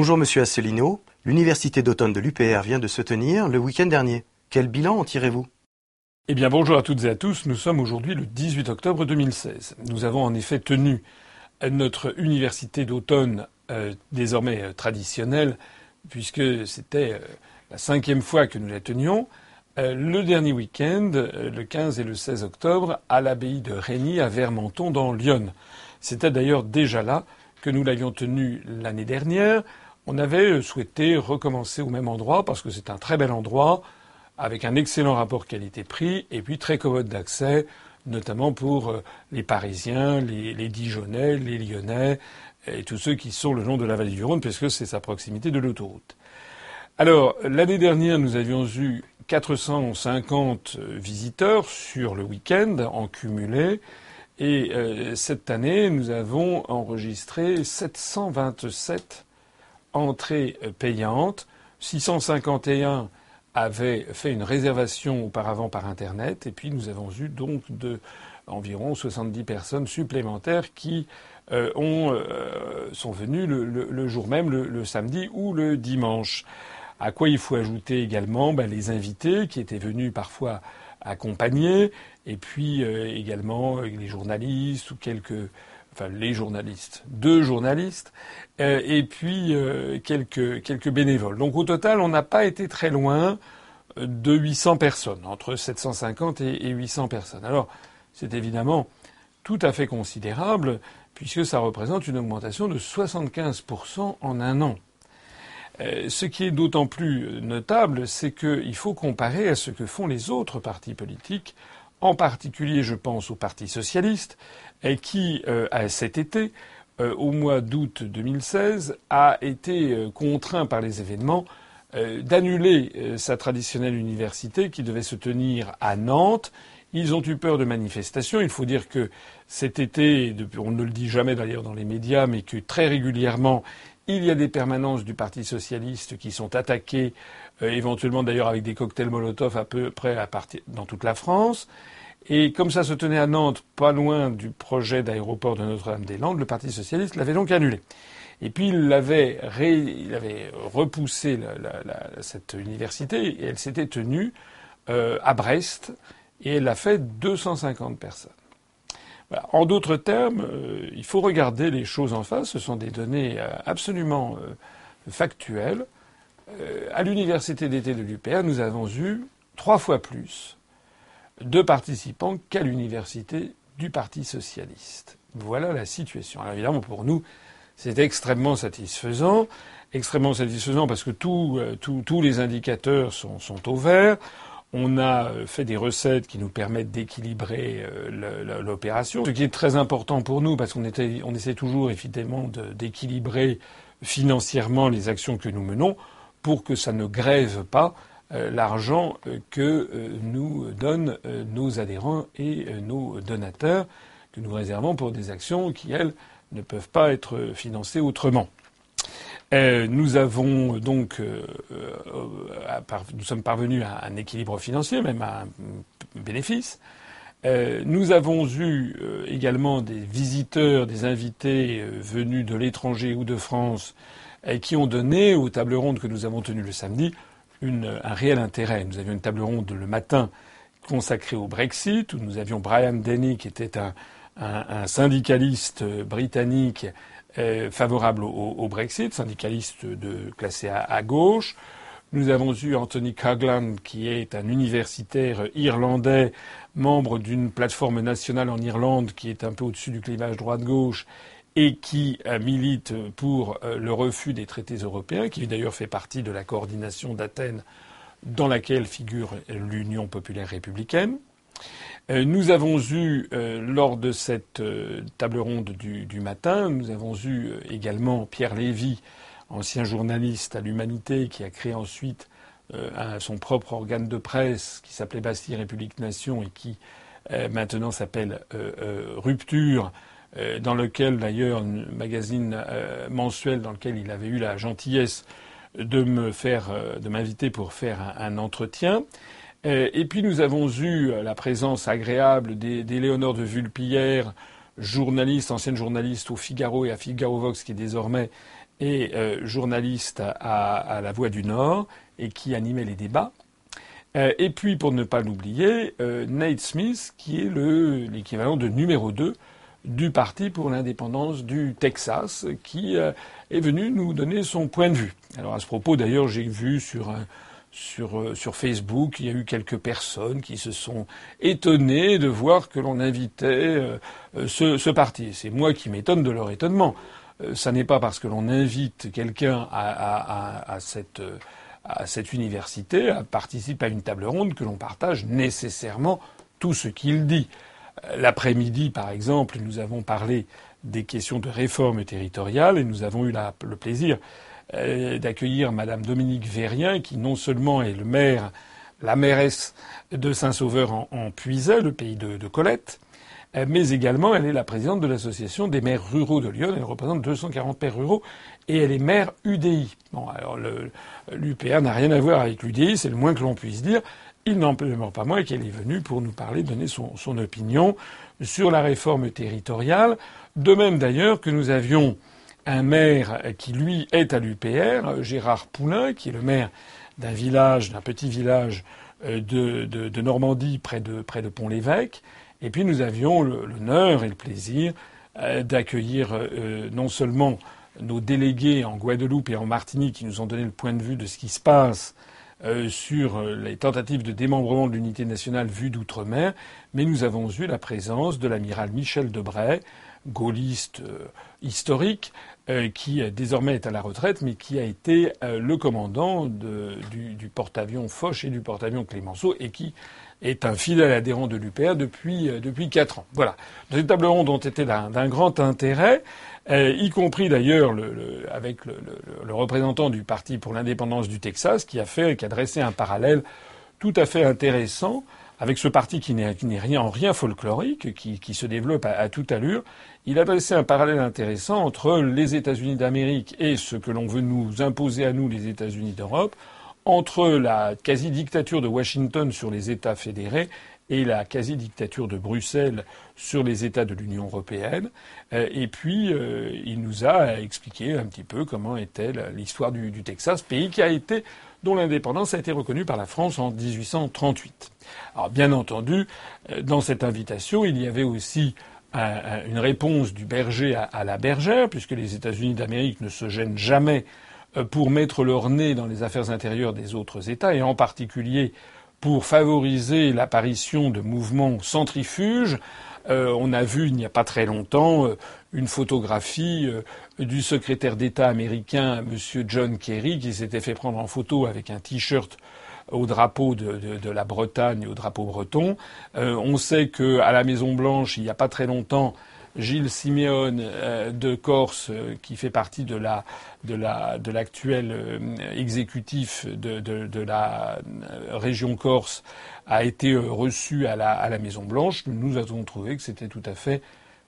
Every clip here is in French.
Bonjour Monsieur Asselineau. L'université d'automne de l'UPR vient de se tenir le week-end dernier. Quel bilan en tirez-vous? Eh bien bonjour à toutes et à tous. Nous sommes aujourd'hui le 18 octobre 2016. Nous avons en effet tenu notre université d'automne euh, désormais euh, traditionnelle, puisque c'était euh, la cinquième fois que nous la tenions, le dernier week-end, le 15 et le 16 octobre, à l'abbaye de Régny à Vermenton dans l'Yonne. C'était d'ailleurs déjà là que nous l'avions tenu l'année dernière. On avait souhaité recommencer au même endroit parce que c'est un très bel endroit avec un excellent rapport qualité-prix et puis très commode d'accès, notamment pour les Parisiens, les, les Dijonais, les Lyonnais, et tous ceux qui sont le long de la vallée du Rhône, puisque c'est sa proximité de l'autoroute. Alors, l'année dernière, nous avions eu 450 visiteurs sur le week-end en cumulé. Et euh, cette année, nous avons enregistré 727 entrées payantes. 651 avaient fait une réservation auparavant par Internet. Et puis, nous avons eu donc de environ 70 personnes supplémentaires qui euh, euh, sont venus le, jour même, le, samedi ou le dimanche. À quoi il faut ajouter également ben, les invités qui étaient venus parfois accompagnés, et puis euh, également les journalistes ou quelques, enfin les journalistes, deux journalistes, et puis quelques, quelques bénévoles. Donc au total, on n'a pas été très loin de 800 personnes, entre 750 et, et 800 personnes. Alors c'est évidemment tout à fait considérable puisque ça représente une augmentation de 75% en un an. Euh, ce qui est d'autant plus notable, c'est qu'il faut comparer à ce que font les autres partis politiques, en particulier je pense au Parti socialiste, qui euh, cet été, euh, au mois d'août 2016, a été contraint par les événements d'annuler sa traditionnelle université qui devait se tenir à Nantes ils ont eu peur de manifestations. Il faut dire que cet été, on ne le dit jamais d'ailleurs dans les médias, mais que très régulièrement, il y a des permanences du Parti socialiste qui sont attaquées, euh, éventuellement d'ailleurs avec des cocktails Molotov à peu près dans toute la France. Et comme ça se tenait à Nantes, pas loin du projet d'aéroport de Notre-Dame-des-Landes, le Parti socialiste l'avait donc annulé. Et puis il avait, il avait repoussé cette université et elle s'était tenue euh, à Brest et elle a fait 250 personnes. En d'autres termes, euh, il faut regarder les choses en face. Ce sont des données euh, absolument euh, factuelles. à l'université d'été de l'UPR, nous avons eu trois fois plus de participants qu'à l'université du Parti socialiste. Voilà la situation. Alors évidemment, pour nous, c'est extrêmement satisfaisant. Extrêmement satisfaisant parce que tous les indicateurs sont, sont au vert. On a euh, fait des recettes qui nous permettent d'équilibrer euh, l'opération, ce qui est très important pour nous parce qu'on on essaie toujours évidemment d'équilibrer financièrement les actions que nous menons pour que ça ne grève pas euh, l'argent que nous donnent nos adhérents et nos donateurs que nous réservons pour des actions qui, elles, ne peuvent pas être financées autrement. Euh, nous avons donc, euh, euh, nous sommes parvenus à un équilibre financier, même à un bénéfice. nous avons eu également des visiteurs, des invités venus de l'étranger ou de France, qui ont donné aux tables rondes que nous avons tenues le samedi un réel intérêt. Nous avions une table ronde le matin consacrée au Brexit, où nous avions Brian Denny, qui était un, un syndicaliste britannique euh, favorable au, Brexit, syndicaliste de, classé à, gauche. Nous avons eu Anthony Caglan, qui est un universitaire irlandais, membre d'une plateforme nationale en Irlande qui est un peu au-dessus du clivage droite-gauche et qui euh, milite pour euh, le refus des traités européens, qui d'ailleurs fait partie de la coordination d'Athènes dans laquelle figure l'Union populaire républicaine. Euh, nous avons eu, euh, lors de cette euh, table ronde du, matin, nous avons eu également Pierre Lévy, ancien journaliste à l'Humanité, qui a créé ensuite son propre organe de presse qui s'appelait Bastille République Nation et qui maintenant s'appelle Rupture, dans lequel d'ailleurs, un magazine mensuel dans lequel il avait eu la gentillesse de me faire, de m'inviter pour faire un entretien. Euh, et puis nous avons eu euh, la présence agréable d'Éléonore de Vulpillère, journaliste, ancienne journaliste au Figaro et à Figaro Vox, qui désormais et journaliste à, La Voix du Nord et qui animait les débats. et puis, pour ne pas l'oublier, Nate Smith, qui est l'équivalent de numéro 2 du Parti pour l'indépendance du Texas, qui est venu nous donner son point de vue. Alors à ce propos, d'ailleurs, j'ai vu sur sur, euh, sur Facebook, il y a eu quelques personnes qui se sont étonnées de voir que l'on invitait euh, euh, ce, ce, parti. C'est moi qui m'étonne de leur étonnement. ça n'est pas parce que l'on invite quelqu'un à, à, à, cette, à cette université à participer à une table ronde que l'on partage nécessairement tout ce qu'il dit. L'après-midi, par exemple, nous avons parlé des questions de réforme territoriale et nous avons eu la, le plaisir d'accueillir Madame Dominique Vérien, qui non seulement est le maire, la mairesse de Saint-Sauveur en, en Puisay, le pays de, Colette, euh, mais également elle est la présidente de l'association des maires ruraux de Lyon. Elle représente 240 maires ruraux et elle est maire UDI. Bon, alors l'UPR n'a rien à voir avec l'UDI, c'est le moins que l'on puisse dire. Il n'en demeure pas moins qu'elle est venue pour nous parler, donner son, son opinion sur la réforme territoriale. De même d'ailleurs que nous avions un maire qui, lui, est à l'UPR, Gérard Poulain, qui est le maire d'un village, d'un petit village euh, de, Normandie près de, près de Pont-l'Évêque. Et puis nous avions l'honneur et le plaisir euh, d'accueillir euh, non seulement nos délégués en Guadeloupe et en Martinique qui nous ont donné le point de vue de ce qui se passe sur les tentatives de démembrement de l'unité nationale vue d'outre-mer, mais nous avons eu la présence de l'amiral Michel Debray, gaulliste historique, euh, qui désormais est à la retraite, mais qui a été euh, le commandant du, du porte-avions Foch et du porte-avions Clémenceau, et qui est un fidèle adhérent de l'UPA depuis euh, depuis quatre ans. Voilà. Ces tables rondes ont été d'un grand intérêt, y compris d'ailleurs le, avec le, le, représentant du Parti pour l'indépendance du Texas, qui a fait, qui a dressé un parallèle tout à fait intéressant avec ce parti qui n'est rien en rien folklorique, qui, qui se développe à, toute allure, il a dressé un parallèle intéressant entre les États-Unis d'Amérique et ce que l'on veut nous imposer à nous, les États-Unis d'Europe, entre la quasi-dictature de Washington sur les États fédérés et la quasi-dictature de Bruxelles sur les États de l'Union européenne. Euh, et puis, euh, il nous a expliqué un petit peu comment était l'histoire du, Texas, pays qui a été dont l'indépendance a été reconnue par la France en 1838. Alors bien entendu, euh, dans cette invitation, il y avait aussi une réponse du berger à, la bergère, puisque les États-Unis d'Amérique ne se gênent jamais euh, pour mettre leur nez dans les affaires intérieures des autres États, et en particulier pour favoriser l'apparition de mouvements centrifuges. Euh, on a vu il n'y a pas très longtemps une photographie du secrétaire d'État américain, M. John Kerry, qui s'était fait prendre en photo avec un t-shirt au drapeau de, la Bretagne, au drapeau breton. Euh, on sait que à la Maison Blanche, il n'y a pas très longtemps, Gilles Simeone euh, de Corse, euh, qui fait partie de la de la de l'actuel exécutif de, de, la région Corse, a été reçu à la, à la Maison Blanche. Nous avons trouvé que c'était tout à fait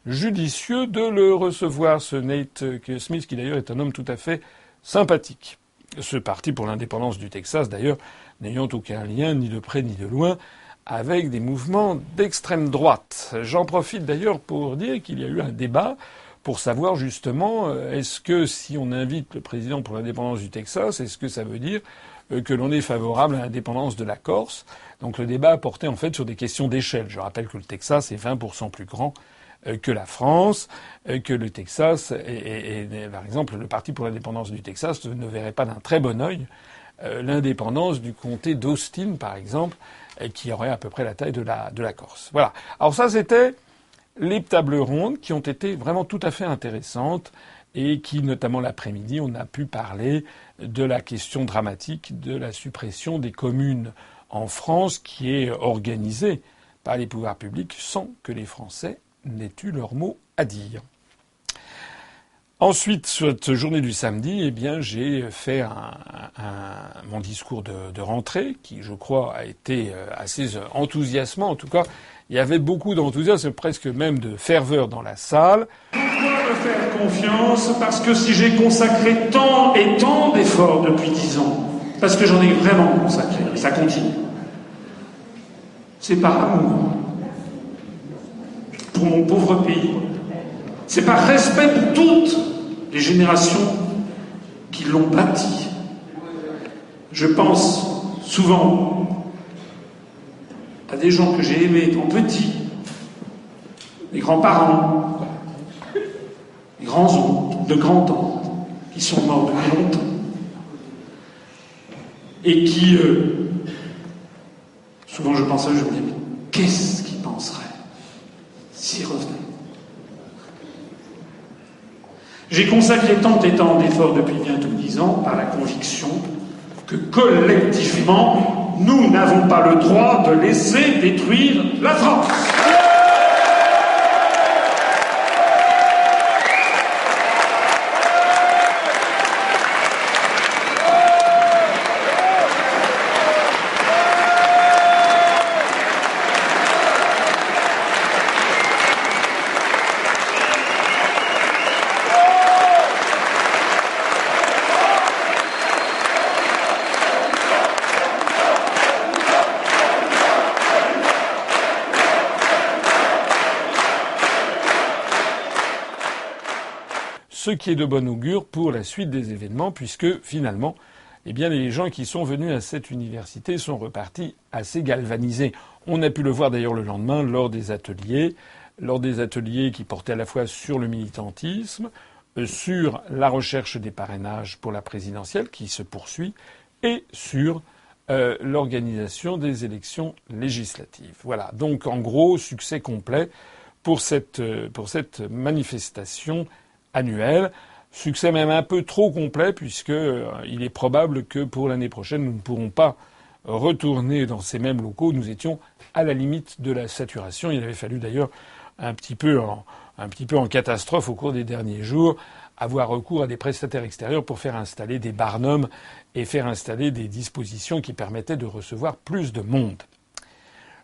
judicieux de le recevoir, ce Nate Smith, qui d'ailleurs est un homme tout à fait sympathique. Ce parti pour l'indépendance du Texas, d'ailleurs, n'ayant aucun lien, ni de près ni de loin, avec des mouvements d'extrême droite. J'en profite d'ailleurs pour dire qu'il y a eu un débat pour savoir justement euh, est-ce que si on invite le président pour l'indépendance du Texas, est-ce que ça veut dire euh, que l'on est favorable à l'indépendance de la Corse? Donc le débat a porté en fait sur des questions d'échelle. Je rappelle que le Texas est 20% plus grand euh, que la France, que le Texas, et, par exemple le Parti pour l'indépendance du Texas ne verrait pas d'un très bon œil l'indépendance du comté d'Austin, par exemple, qui aurait à peu près la taille de la, de la Corse. Voilà. Alors ça, c'était les tables rondes qui ont été vraiment tout à fait intéressantes et qui, notamment l'après-midi, on a pu parler de la question dramatique de la suppression des communes en France qui est organisée par les pouvoirs publics sans que les Français n'aient eu leur mot à dire. Ensuite, cette journée du samedi, eh bien, j'ai fait un, mon discours de, rentrée, qui, je crois, a été euh, assez enthousiasmant. En tout cas, il y avait beaucoup d'enthousiasme, presque même de ferveur dans la salle. Pourquoi me faire confiance? Parce que si j'ai consacré tant et tant d'efforts depuis dix ans, parce que j'en ai vraiment consacré, et ça continue, c'est par amour pour mon pauvre pays. C'est par respect pour toutes les générations qui l'ont bâti. Je pense souvent à des gens que j'ai aimés étant petits, les grands-parents, les grands-oncles, de grands-tantes, qui sont morts depuis longtemps, et qui, euh, souvent je pense à eux, je me dis, mais qu'est-ce qu'ils penseraient s'ils revenaient? J'ai consacré tant et tant d'efforts depuis bientôt dix ans par la conviction que collectivement, nous n'avons pas le droit de laisser détruire la France. Ce qui est de bon augure pour la suite des événements, puisque finalement, eh les gens qui sont venus à cette université sont repartis assez galvanisés. On a pu le voir d'ailleurs le lendemain lors des ateliers, lors des ateliers qui portaient à la fois sur le militantisme, euh, sur la recherche des parrainages pour la présidentielle qui se poursuit, et sur euh, l'organisation des élections législatives. Voilà. Donc, en gros, succès complet pour cette, euh, pour cette manifestation annuel. Succès même un peu trop complet puisque euh, il est probable que pour l'année prochaine nous ne pourrons pas retourner dans ces mêmes locaux. Nous étions à la limite de la saturation. Il avait fallu d'ailleurs un petit peu un petit peu en catastrophe au cours des derniers jours avoir recours à des prestataires extérieurs pour faire installer des barnums et faire installer des dispositions qui permettaient de recevoir plus de monde.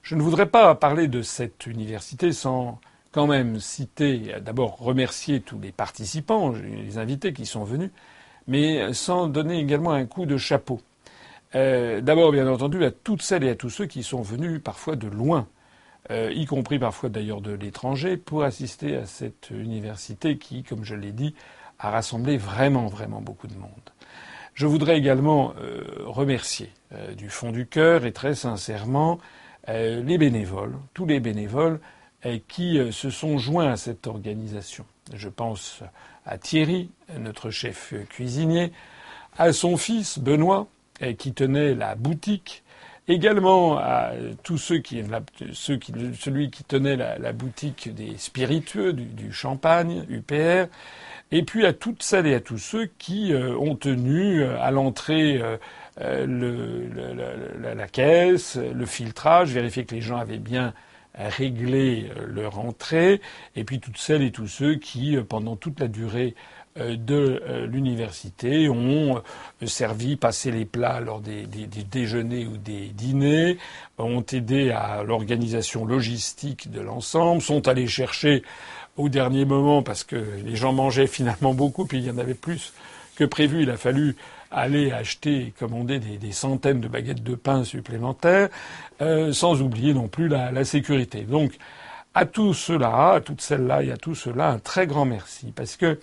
Je ne voudrais pas parler de cette université sans quand même citer, d'abord remercier tous les participants, les invités qui sont venus, mais sans donner également un coup de chapeau. Euh, d'abord, bien entendu, à toutes celles et à tous ceux qui sont venus parfois de loin, euh, y compris parfois d'ailleurs de l'étranger, pour assister à cette université qui, comme je l'ai dit, a rassemblé vraiment, vraiment beaucoup de monde. Je voudrais également euh, remercier du fond du cœur et très sincèrement les bénévoles, tous les bénévoles qui euh, se sont joints à cette organisation. Je pense à Thierry, notre chef cuisinier, à son fils Benoît, qui tenait la boutique, également à tous ceux qui, ceux qui celui qui tenait la, boutique des spiritueux, du, champagne, UPR, et puis à toutes celles et à tous ceux qui euh, ont tenu euh, à l'entrée le, la, caisse, le filtrage, vérifier que les gens avaient bien régler euh, leur entrée, et puis toutes celles et tous ceux qui, euh, pendant toute la durée euh, de l'université ont servi, passé les plats lors des, déjeuners ou des dîners, ont aidé à l'organisation logistique de l'ensemble, sont allés chercher au dernier moment parce que les gens mangeaient finalement beaucoup, puis il y en avait plus que prévu. Il a fallu aller acheter et commander des, centaines de baguettes de pain supplémentaires, euh, sans oublier non plus la, sécurité. Donc, à tous ceux-là, à toutes celles-là et à tous ceux-là, un très grand merci, parce que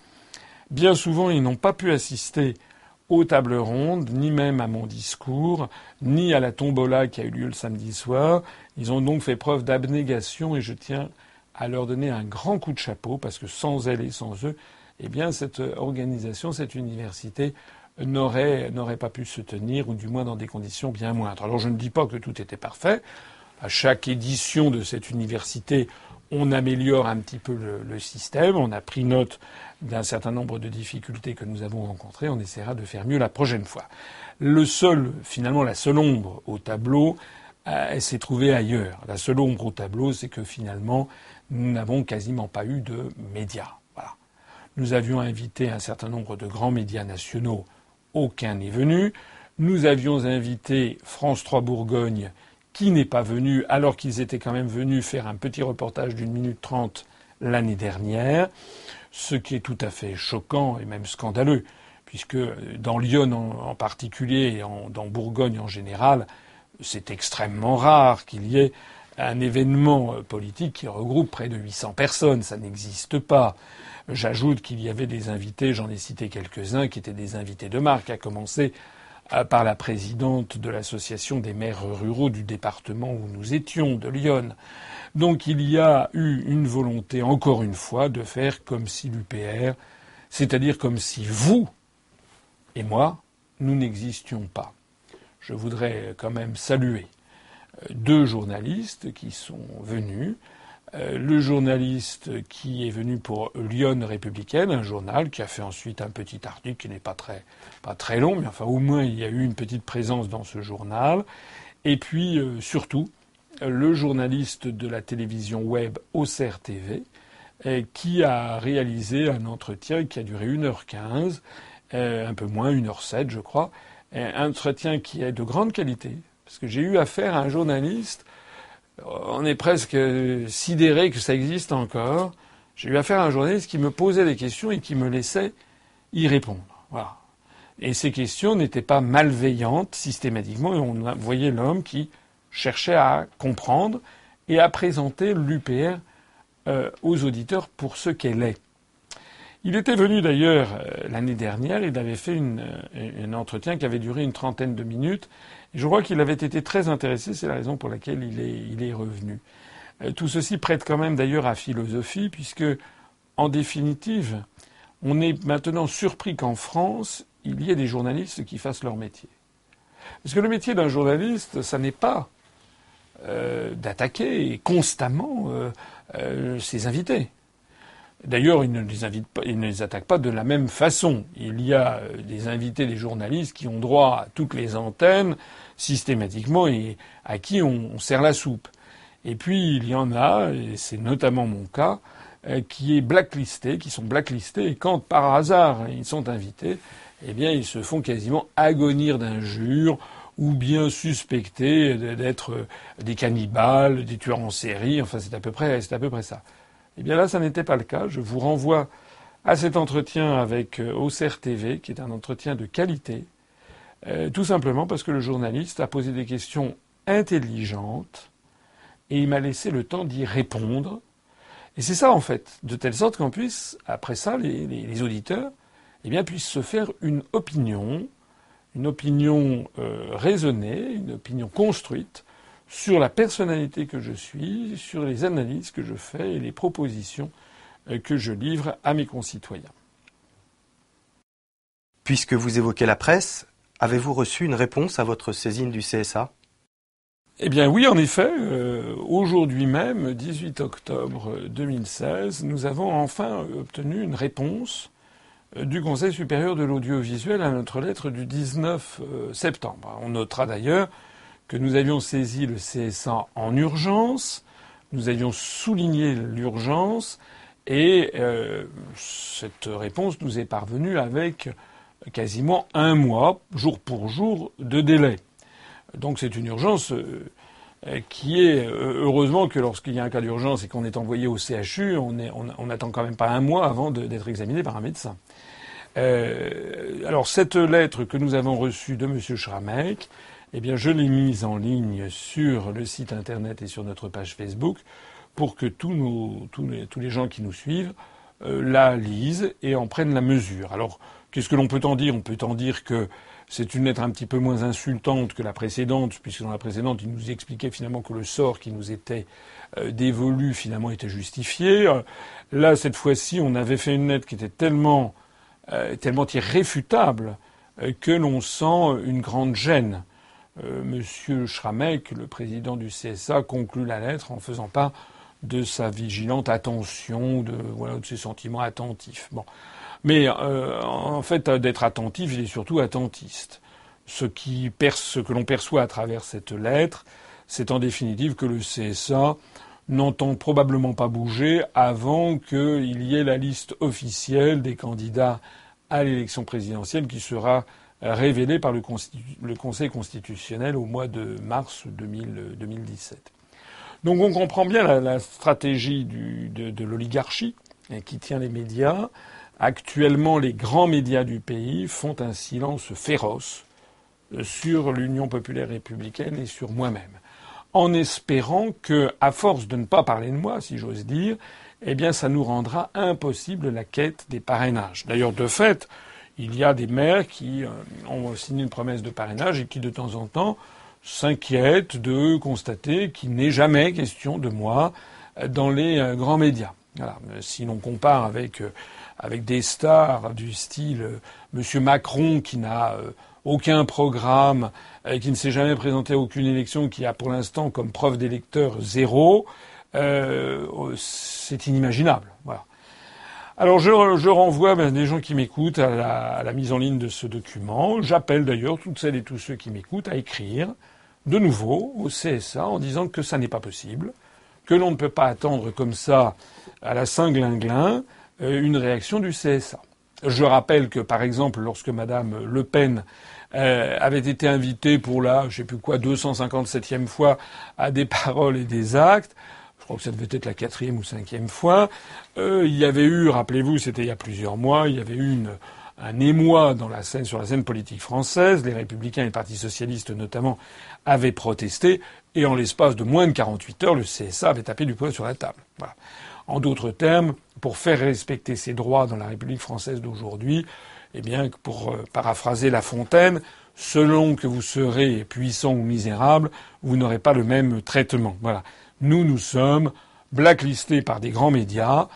bien souvent, ils n'ont pas pu assister aux tables rondes, ni même à mon discours, ni à la tombola qui a eu lieu le samedi soir. Ils ont donc fait preuve d'abnégation et je tiens à leur donner un grand coup de chapeau parce que sans elles et sans eux, eh bien, cette organisation, cette université n'aurait pas pu se tenir, ou du moins dans des conditions bien moindres. Alors je ne dis pas que tout était parfait. À chaque édition de cette université, on améliore un petit peu le, système. On a pris note d'un certain nombre de difficultés que nous avons rencontrées. On essaiera de faire mieux la prochaine fois. Le seul, finalement, la seule ombre au tableau, euh, s'est trouvée ailleurs. La seule ombre au tableau, c'est que finalement, nous n'avons quasiment pas eu de médias. Voilà. Nous avions invité un certain nombre de grands médias nationaux aucun n'est venu. Nous avions invité France 3 Bourgogne, qui n'est pas venu, alors qu'ils étaient quand même venus faire un petit reportage d'une minute trente l'année dernière, ce qui est tout à fait choquant et même scandaleux, puisque dans Lyon en, particulier et dans Bourgogne en général, c'est extrêmement rare qu'il y ait un événement politique qui regroupe près de 800 personnes. Ça n'existe pas. J'ajoute qu'il y avait des invités, j'en ai cité quelques-uns, qui étaient des invités de marque, à commencer par la présidente de l'association des maires ruraux du département où nous étions, de Lyon. Donc il y a eu une volonté, encore une fois, de faire comme si l'UPR, c'est-à-dire comme si vous et moi, nous n'existions pas. Je voudrais quand même saluer euh, deux journalistes qui sont venus. Euh, le journaliste qui est venu pour Lyon républicaine, un journal qui a fait ensuite un petit article qui n'est pas très, pas très long, mais enfin au moins il y a eu une petite présence dans ce journal. Et puis euh, surtout, le journaliste de la télévision web Auxerre TV, qui a réalisé un entretien qui a duré 1h15, un peu moins, 1h07 je crois, un entretien qui est de grande qualité, parce que j'ai eu affaire à un journaliste, on est presque sidéré que ça existe encore, j'ai eu affaire à un journaliste qui me posait des questions et qui me laissait y répondre. Voilà. Et ces questions n'étaient pas malveillantes systématiquement, on voyait l'homme qui cherchait à comprendre et à présenter l'UPR euh, aux auditeurs pour ce qu'elle est. Il était venu d'ailleurs euh, l'année dernière, il avait fait euh, un entretien qui avait duré une trentaine de minutes, je crois qu'il avait été très intéressé, c'est la raison pour laquelle il est, revenu. Tout ceci prête quand même d'ailleurs à philosophie, puisque, en définitive, on est maintenant surpris qu'en France, il y ait des journalistes qui fassent leur métier. Parce que le métier d'un journaliste, ça n'est pas euh, d'attaquer constamment euh, euh, ses invités. D'ailleurs, il ne les attaque pas de la même façon. Il y a des invités, des journalistes qui ont droit à toutes les antennes systématiquement et à qui on, sert la soupe. Et puis il y en a, et c'est notamment mon cas, qui est blacklisté, qui sont blacklistés, et quand par hasard ils sont invités, eh bien ils se font quasiment agonir d'injures ou bien suspectés d'être des cannibales, des tueurs en série. Enfin, c'est à peu près, c'est à peu près ça. Eh bien là, ça n'était pas le cas. Je vous renvoie à cet entretien avec Auxerre TV, qui est un entretien de qualité, euh, tout simplement parce que le journaliste a posé des questions intelligentes et il m'a laissé le temps d'y répondre. Et c'est ça en fait, de telle sorte qu'on puisse, après ça, les, auditeurs, eh bien, puissent se faire une opinion une opinion euh, raisonnée, une opinion construite sur la personnalité que je suis, sur les analyses que je fais et les propositions euh, que je livre à mes concitoyens. Puisque vous évoquez la presse, avez-vous reçu une réponse à votre saisine du CSA eh bien oui, en effet, euh, aujourd'hui même, 18 octobre 2016, nous avons enfin obtenu une réponse du Conseil supérieur de l'audiovisuel à notre lettre du 19 euh, septembre. On notera d'ailleurs que nous avions saisi le CSA en urgence, nous avions souligné l'urgence et euh, cette réponse nous est parvenue avec quasiment un mois, jour pour jour, de délai. Donc c'est une urgence euh, qui est heureusement que lorsqu'il y a un cas d'urgence et qu'on est envoyé au CHU, on n'attend quand même pas un mois avant d'être examiné par un médecin. Euh, alors cette lettre que nous avons reçue de M. Schramek, eh bien je l'ai mise en ligne sur le site internet et sur notre page Facebook pour que tous, les, gens qui nous suivent euh, la lisent et en prennent la mesure. Alors qu'est-ce que l'on peut en dire? On peut en dire que c'est une lettre un petit peu moins insultante que la précédente, puisque dans la précédente, il nous expliquait finalement que le sort qui nous était euh, dévolu finalement était justifié. Là, cette fois-ci, on avait fait une lettre qui était tellement euh, tellement irréfutable euh, que l'on sent une grande gêne. Monsieur Schramek, le président du CSA, conclut la lettre en faisant part de sa vigilante attention, de, voilà, de ses sentiments attentifs. Bon. Mais en fait, d'être attentif, il est surtout attentiste. Ce, qui ce que l'on perçoit à travers cette lettre, c'est en définitive que le CSA n'entend probablement pas bouger avant qu'il y ait la liste officielle des candidats à l'élection présidentielle qui sera révélée par le, Conseil constitutionnel au mois de mars 2017. Donc on comprend bien la, stratégie de, de l'oligarchie hein, qui tient les médias. Actuellement, les grands médias du pays font un silence féroce euh, sur l'Union populaire républicaine et sur moi-même. en espérant que, à force de ne pas parler de moi, si j'ose dire, eh bien, ça nous rendra impossible la quête des parrainages. D'ailleurs, de fait, il y a des maires qui euh, ont signé une promesse de parrainage et qui, de temps en temps, s'inquiètent de constater qu'il n'est jamais question de moi dans les euh, grands médias. Si l'on compare avec, euh, avec des stars du style Monsieur Macron qui n'a aucun programme, qui ne s'est jamais présenté à aucune élection, qui a pour l'instant comme preuve d'électeur zéro, euh, c'est inimaginable. Voilà. Alors je, je renvoie ben, des gens qui m'écoutent à la, à la, mise en ligne de ce document. J'appelle d'ailleurs toutes celles et tous ceux qui m'écoutent à écrire de nouveau au CSA en disant que ça n'est pas possible, que l'on ne peut pas attendre comme ça à la Saint-Glinglin euh, une réaction du CSA. Je rappelle que par exemple lorsque Madame Le Pen euh, avait été invitée pour la, je sais plus quoi, 257e fois à des paroles et des actes, je crois que ça devait être la quatrième ou cinquième fois. Euh, il y avait eu, rappelez-vous, c'était il y a plusieurs mois, il y avait eu une, un émoi dans la scène, sur la scène politique française. Les Républicains et le Parti socialiste notamment avaient protesté, et en l'espace de moins de 48 heures, le CSA avait tapé du poing sur la table. En d'autres termes, pour faire respecter ses droits dans la République française d'aujourd'hui, eh bien, pour euh, paraphraser La Fontaine, selon que vous serez puissant ou misérable, vous n'aurez pas le même traitement. Voilà nous, nous sommes blacklistés par des grands médias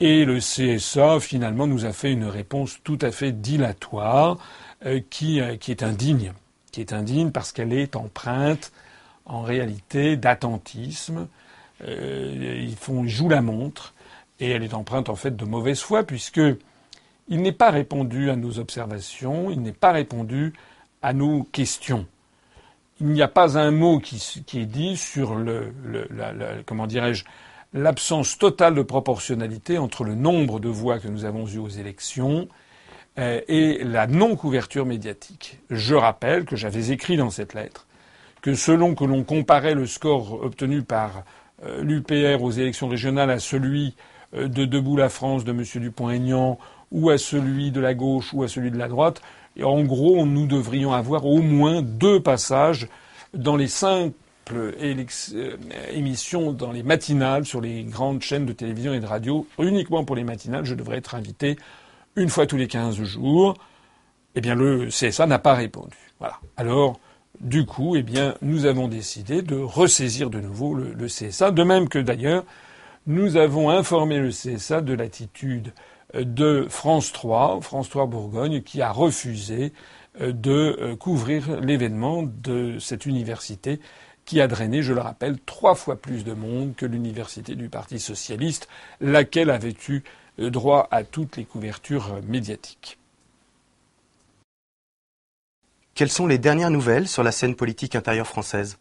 et le CSA, finalement, nous a fait une réponse tout à fait dilatoire euh, euh, qui est indigne. Qui est indigne parce qu'elle est empreinte, en réalité, d'attentisme. Euh, ils, jouent la montre et elle est empreinte, en fait, de mauvaise foi puisque il n'est pas répondu à nos observations, il n'est pas répondu à nos questions il n'y a pas un mot qui, est dit sur le, comment dirais-je l'absence totale de proportionnalité entre le nombre de voix que nous avons eues aux élections euh, et la non-couverture médiatique. Je rappelle que j'avais écrit dans cette lettre que selon que l'on comparait le score obtenu par l'UPR aux élections régionales à celui euh, de Debout la France de M. Dupont-Aignan ou à celui de la gauche ou à celui de la droite, en gros, nous devrions avoir au moins deux passages dans les simples euh, émissions, dans les matinales, sur les grandes chaînes de télévision et de radio. Uniquement pour les matinales, je devrais être invité une fois tous les 15 jours. Eh bien, le CSA n'a pas répondu. Voilà. Alors, du coup, eh bien, nous avons décidé de ressaisir de nouveau le, CSA, de même que d'ailleurs, nous avons informé le CSA de l'attitude de France 3, France 3 Bourgogne, qui a refusé euh, de euh, couvrir l'événement de cette université qui a drainé, je le rappelle, trois fois plus de monde que l'université du Parti socialiste, laquelle avait eu euh, droit à toutes les couvertures médiatiques. Quelles sont les dernières nouvelles sur la scène politique intérieure française?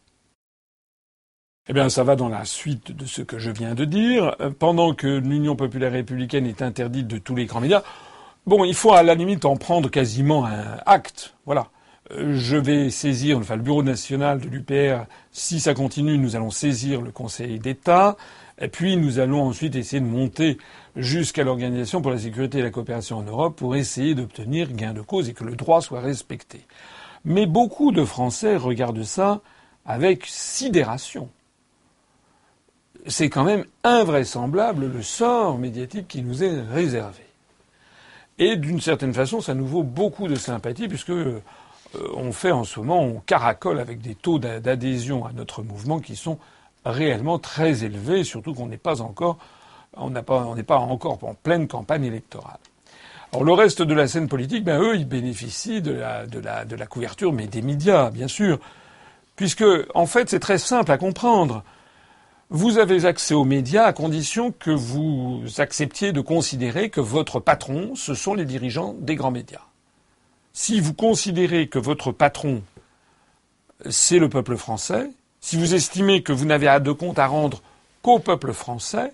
Eh bien, ça va dans la suite de ce que je viens de dire. Euh, pendant que l'Union populaire républicaine est interdite de tous les grands médias, bon, il faut à la limite en prendre quasiment un acte. Voilà. Euh, je vais saisir, enfin, le bureau national de l'UPR. Si ça continue, nous allons saisir le Conseil d'État. Et puis, nous allons ensuite essayer de monter jusqu'à l'Organisation pour la sécurité et la coopération en Europe pour essayer d'obtenir gain de cause et que le droit soit respecté. Mais beaucoup de Français regardent ça avec sidération c'est quand même invraisemblable le sort médiatique qui nous est réservé. Et d'une certaine façon, ça nous vaut beaucoup de sympathie puisque euh, on fait en ce moment, on caracole avec des taux d'adhésion à notre mouvement qui sont réellement très élevés, surtout qu'on n'est pas encore, on n'est pas, pas encore en pleine campagne électorale. Alors le reste de la scène politique, ben eux, ils bénéficient de la, couverture, mais des médias, bien sûr, puisque en fait, c'est très simple à comprendre. Vous avez accès aux médias à condition que vous acceptiez de considérer que votre patron, ce sont les dirigeants des grands médias. Si vous considérez que votre patron, c'est le peuple français, si vous estimez que vous n'avez de compte à rendre qu'au peuple français,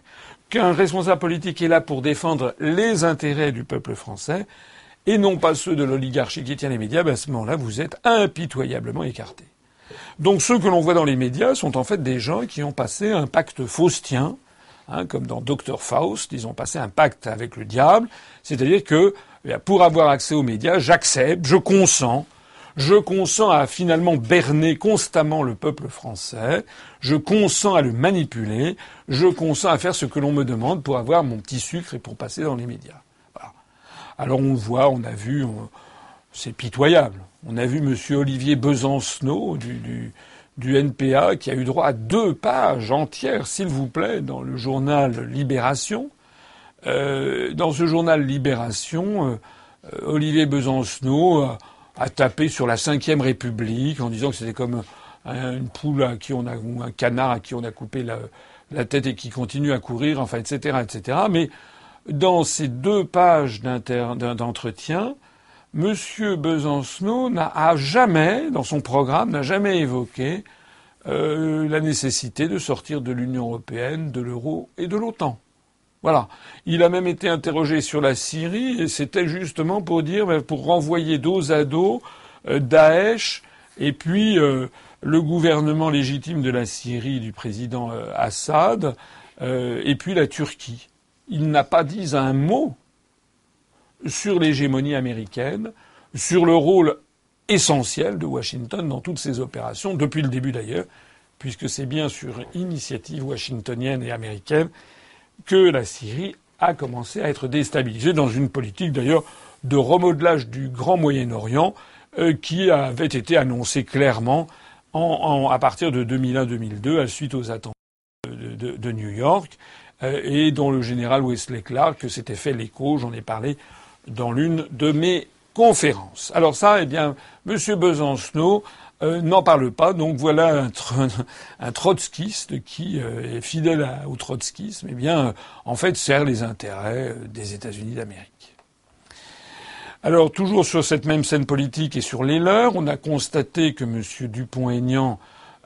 qu'un responsable politique est là pour défendre les intérêts du peuple français, et non pas ceux de l'oligarchie qui tient les médias, ben à ce moment-là, vous êtes impitoyablement écarté. Donc ceux que l'on voit dans les médias sont en fait des gens qui ont passé un pacte faustien, hein, comme dans Dr Faust, ils ont passé un pacte avec le diable, c'est-à-dire que eh pour avoir accès aux médias, j'accepte, je consens, Je consens à finalement berner constamment le peuple français. Je consens à le manipuler. Je consens à faire ce que l'on me demande pour avoir mon petit sucre et pour passer dans les médias. Alors on voit, on a vu, c'est pitoyable. On a vu M. Olivier Besancenot du, NPA qui a eu droit à deux pages entières, s'il vous plaît, dans le journal Libération. Euh, dans ce journal Libération, euh, Olivier Besancenot a, tapé sur la Ve République en disant que c'était comme une poule à qui on a, ou un canard à qui on a coupé la, la tête et qui continue à courir, enfin, etc., etc. Mais dans ces deux pages d'entretien, M. Besancenot n'a jamais, dans son programme, n'a jamais évoqué euh, la nécessité de sortir de l'Union européenne, de l'euro et de l'OTAN. Voilà. Il a même été interrogé sur la Syrie et c'était justement pour dire, ben, pour renvoyer dos à dos euh, Daesh et puis euh, le gouvernement légitime de la Syrie du président Assad et puis la Turquie. Il n'a pas dit un mot sur l'hégémonie américaine, sur le rôle essentiel de Washington dans toutes ces opérations, depuis le début d'ailleurs, puisque c'est bien sur initiative washingtonienne et américaine que la Syrie a commencé à être déstabilisée dans une politique d'ailleurs de remodelage du Grand Moyen-Orient euh, qui avait été annoncée clairement à partir de 2001-2002 à suite aux attentats de New York euh, et dont le général Wesley Clark s'était fait l'écho, j'en ai parlé dans l'une de mes conférences. Alors ça, eh bien, M. Besancenot euh, n'en parle pas, donc voilà un, trotskiste qui euh, est fidèle au trotskisme, eh bien, en fait, sert les intérêts des États-Unis d'Amérique. Alors, toujours sur cette même scène politique et sur les leurs, on a constaté que M. Dupont-Aignan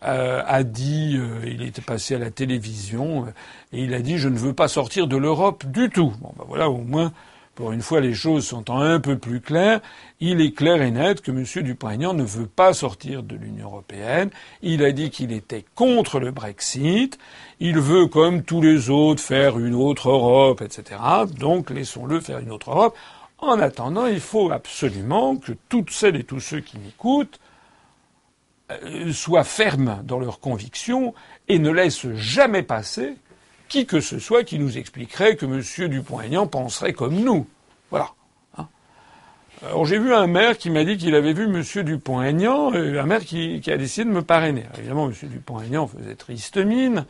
euh, a dit, euh, il était passé à la télévision, euh, et il a dit je ne veux pas sortir de l'Europe du tout. Bon, ben voilà, au moins, pour une fois, les choses sont un peu plus claires. Il est clair et net que M. Dupont-Aignan ne veut pas sortir de l'Union européenne. Il a dit qu'il était contre le Brexit. Il veut, comme tous les autres, faire une autre Europe, etc. Donc, laissons-le faire une autre Europe. En attendant, il faut absolument que toutes celles et tous ceux qui m'écoutent euh, soient fermes dans leurs convictions et ne laissent jamais passer qui que ce soit qui nous expliquerait que M. Dupont-Aignan penserait comme nous. Voilà. Hein. Alors j'ai vu un maire qui m'a dit qu'il avait vu M. Dupont-Aignan, euh, un maire qui, a décidé de me parrainer. évidemment, M. Dupont-Aignan faisait triste mine.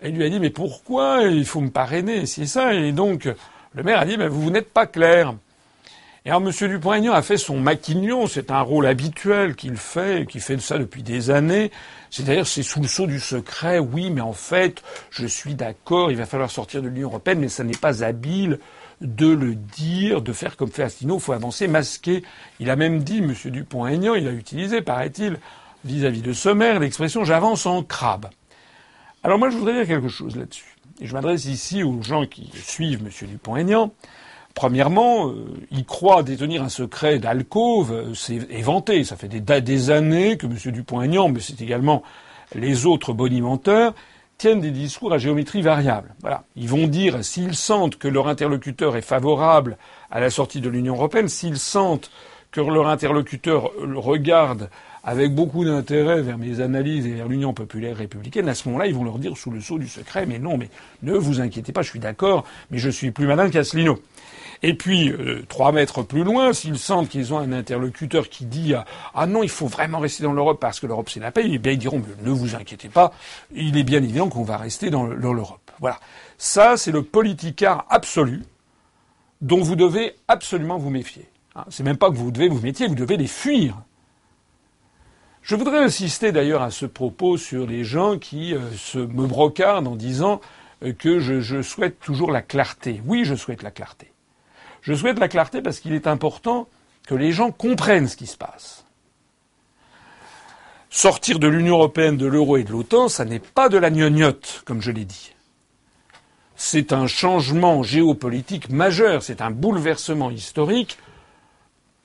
Et lui a dit mais pourquoi il faut me parrainer? C'est ça. Et donc le maire a dit mais vous n'êtes pas clair. Alors, M. Dupont-Aignan a fait son maquignon. C'est un rôle habituel qu'il fait, qu'il fait de ça depuis des années. C'est-à-dire, c'est sous le sceau du secret. Oui, mais en fait, je suis d'accord, il va falloir sortir de l'Union européenne, mais ça n'est pas habile de le dire, de faire comme fait Astino. Il faut avancer masqué. Il a même dit, M. Dupont-Aignan, il a utilisé, paraît-il, vis-à-vis de Sommer, l'expression j'avance en crabe. Alors moi, je voudrais dire quelque chose là-dessus. Et je m'adresse ici aux gens qui suivent M. Dupont-Aignan. Premièrement, euh, il croit détenir un secret d'alcôve, euh, c'est éventé. Ça fait des, années que M. Dupont-Aignan, mais c'est également les autres bonimenteurs, tiennent des discours à géométrie variable. Voilà. Ils vont dire, s'ils sentent que leur interlocuteur est favorable à la sortie de l'Union européenne, s'ils sentent que leur interlocuteur regarde avec beaucoup d'intérêt vers mes analyses et vers l'Union populaire républicaine, à ce moment-là, ils vont leur dire sous le sceau du secret, mais non, mais ne vous inquiétez pas, je suis d'accord, mais je suis plus malin qu'Asselineau. Et puis, euh, trois mètres plus loin, s'ils sentent qu'ils ont un interlocuteur qui dit ah non, il faut vraiment rester dans l'Europe parce que l'Europe c'est la paix, eh bien ils diront ne vous inquiétez pas, il est bien évident qu'on va rester dans l'Europe. Voilà. Ça, c'est le politicard absolu dont vous devez absolument vous méfier. Hein, c'est même pas que vous devez vous méfier, vous devez les fuir. Je voudrais insister d'ailleurs à ce propos sur les gens qui euh, se me brocardent en disant euh, que je souhaite toujours la clarté. Oui, je souhaite la clarté. Je souhaite la clarté parce qu'il est important que les gens comprennent ce qui se passe. Sortir de l'Union européenne, de l'euro et de l'OTAN, ça n'est pas de la gnognotte, comme je l'ai dit. C'est un changement géopolitique majeur, c'est un bouleversement historique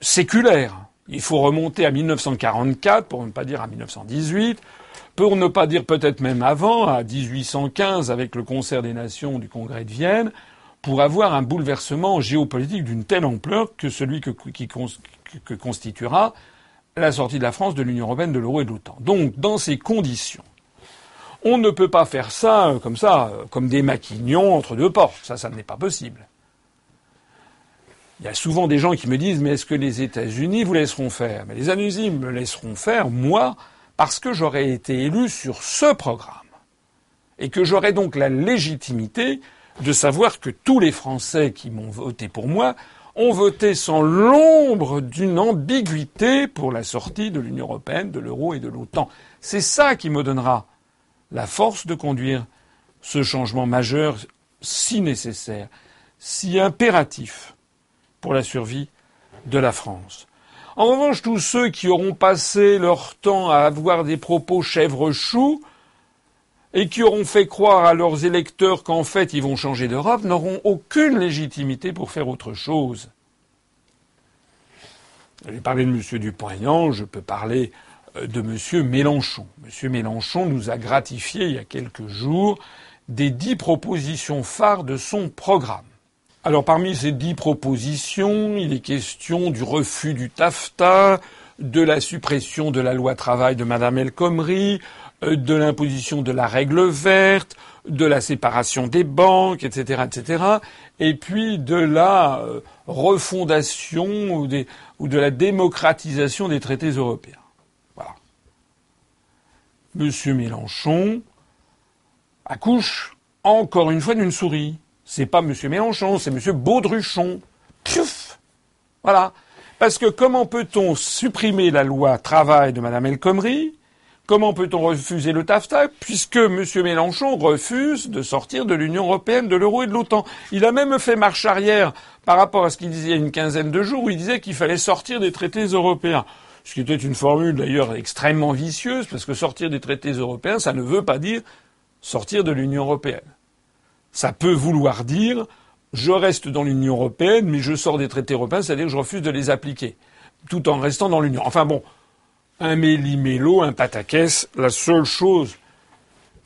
séculaire. Il faut remonter à 1944, pour ne pas dire à 1918, pour ne pas dire peut-être même avant, à 1815 avec le concert des nations du Congrès de Vienne, pour avoir un bouleversement géopolitique d'une telle ampleur que celui que, qui, constituera la sortie de la France de l'Union européenne, de l'euro et de l'OTAN. Donc, dans ces conditions, on ne peut pas faire ça euh, comme ça, euh, comme des maquignons entre deux portes. Ça, ça n'est pas possible. Il y a souvent des gens qui me disent, mais est-ce que les États-Unis vous laisseront faire? Mais les États-Unis me laisseront faire, moi, parce que j'aurais été élu sur ce programme. Et que j'aurais donc la légitimité de savoir que tous les Français qui m'ont voté pour moi ont voté sans l'ombre d'une ambiguïté pour la sortie de l'Union européenne, de l'euro et de l'OTAN. C'est ça qui me donnera la force de conduire ce changement majeur si nécessaire, si impératif pour la survie de la France. En revanche, tous ceux qui auront passé leur temps à avoir des propos chèvre-chou et qui auront fait croire à leurs électeurs qu'en fait ils vont changer d'Europe n'auront aucune légitimité pour faire autre chose. J'ai parlé de M. Dupont-Aignan, je peux parler de M. Mélenchon. M. Mélenchon nous a gratifié il y a quelques jours des dix propositions phares de son programme. Alors parmi ces dix propositions, il est question du refus du TAFTA, de la suppression de la loi travail de Mme El Khomri, euh, de l'imposition de la règle verte, de la séparation des banques, etc., etc., et puis de la euh, refondation ou, de la démocratisation des traités européens. M. Mélenchon accouche encore une fois d'une souris. C'est pas M. Mélenchon, c'est M. Baudruchon. Piouf Voilà. Parce que comment peut-on supprimer la loi travail de Mme El Khomri? Comment peut-on refuser le TAFTA puisque M. Mélenchon refuse de sortir de l'Union européenne, de l'euro et de l'OTAN? Il a même fait marche arrière par rapport à ce qu'il disait il y a une quinzaine de jours où il disait qu'il fallait sortir des traités européens ce qui était une formule d'ailleurs extrêmement vicieuse, parce que sortir des traités européens, ça ne veut pas dire sortir de l'Union européenne. Ça peut vouloir dire je reste dans l'Union européenne, mais je sors des traités européens, c'est-à-dire que je refuse de les appliquer, tout en restant dans l'Union. Enfin bon, un méli-mélo, un pataquès, la seule chose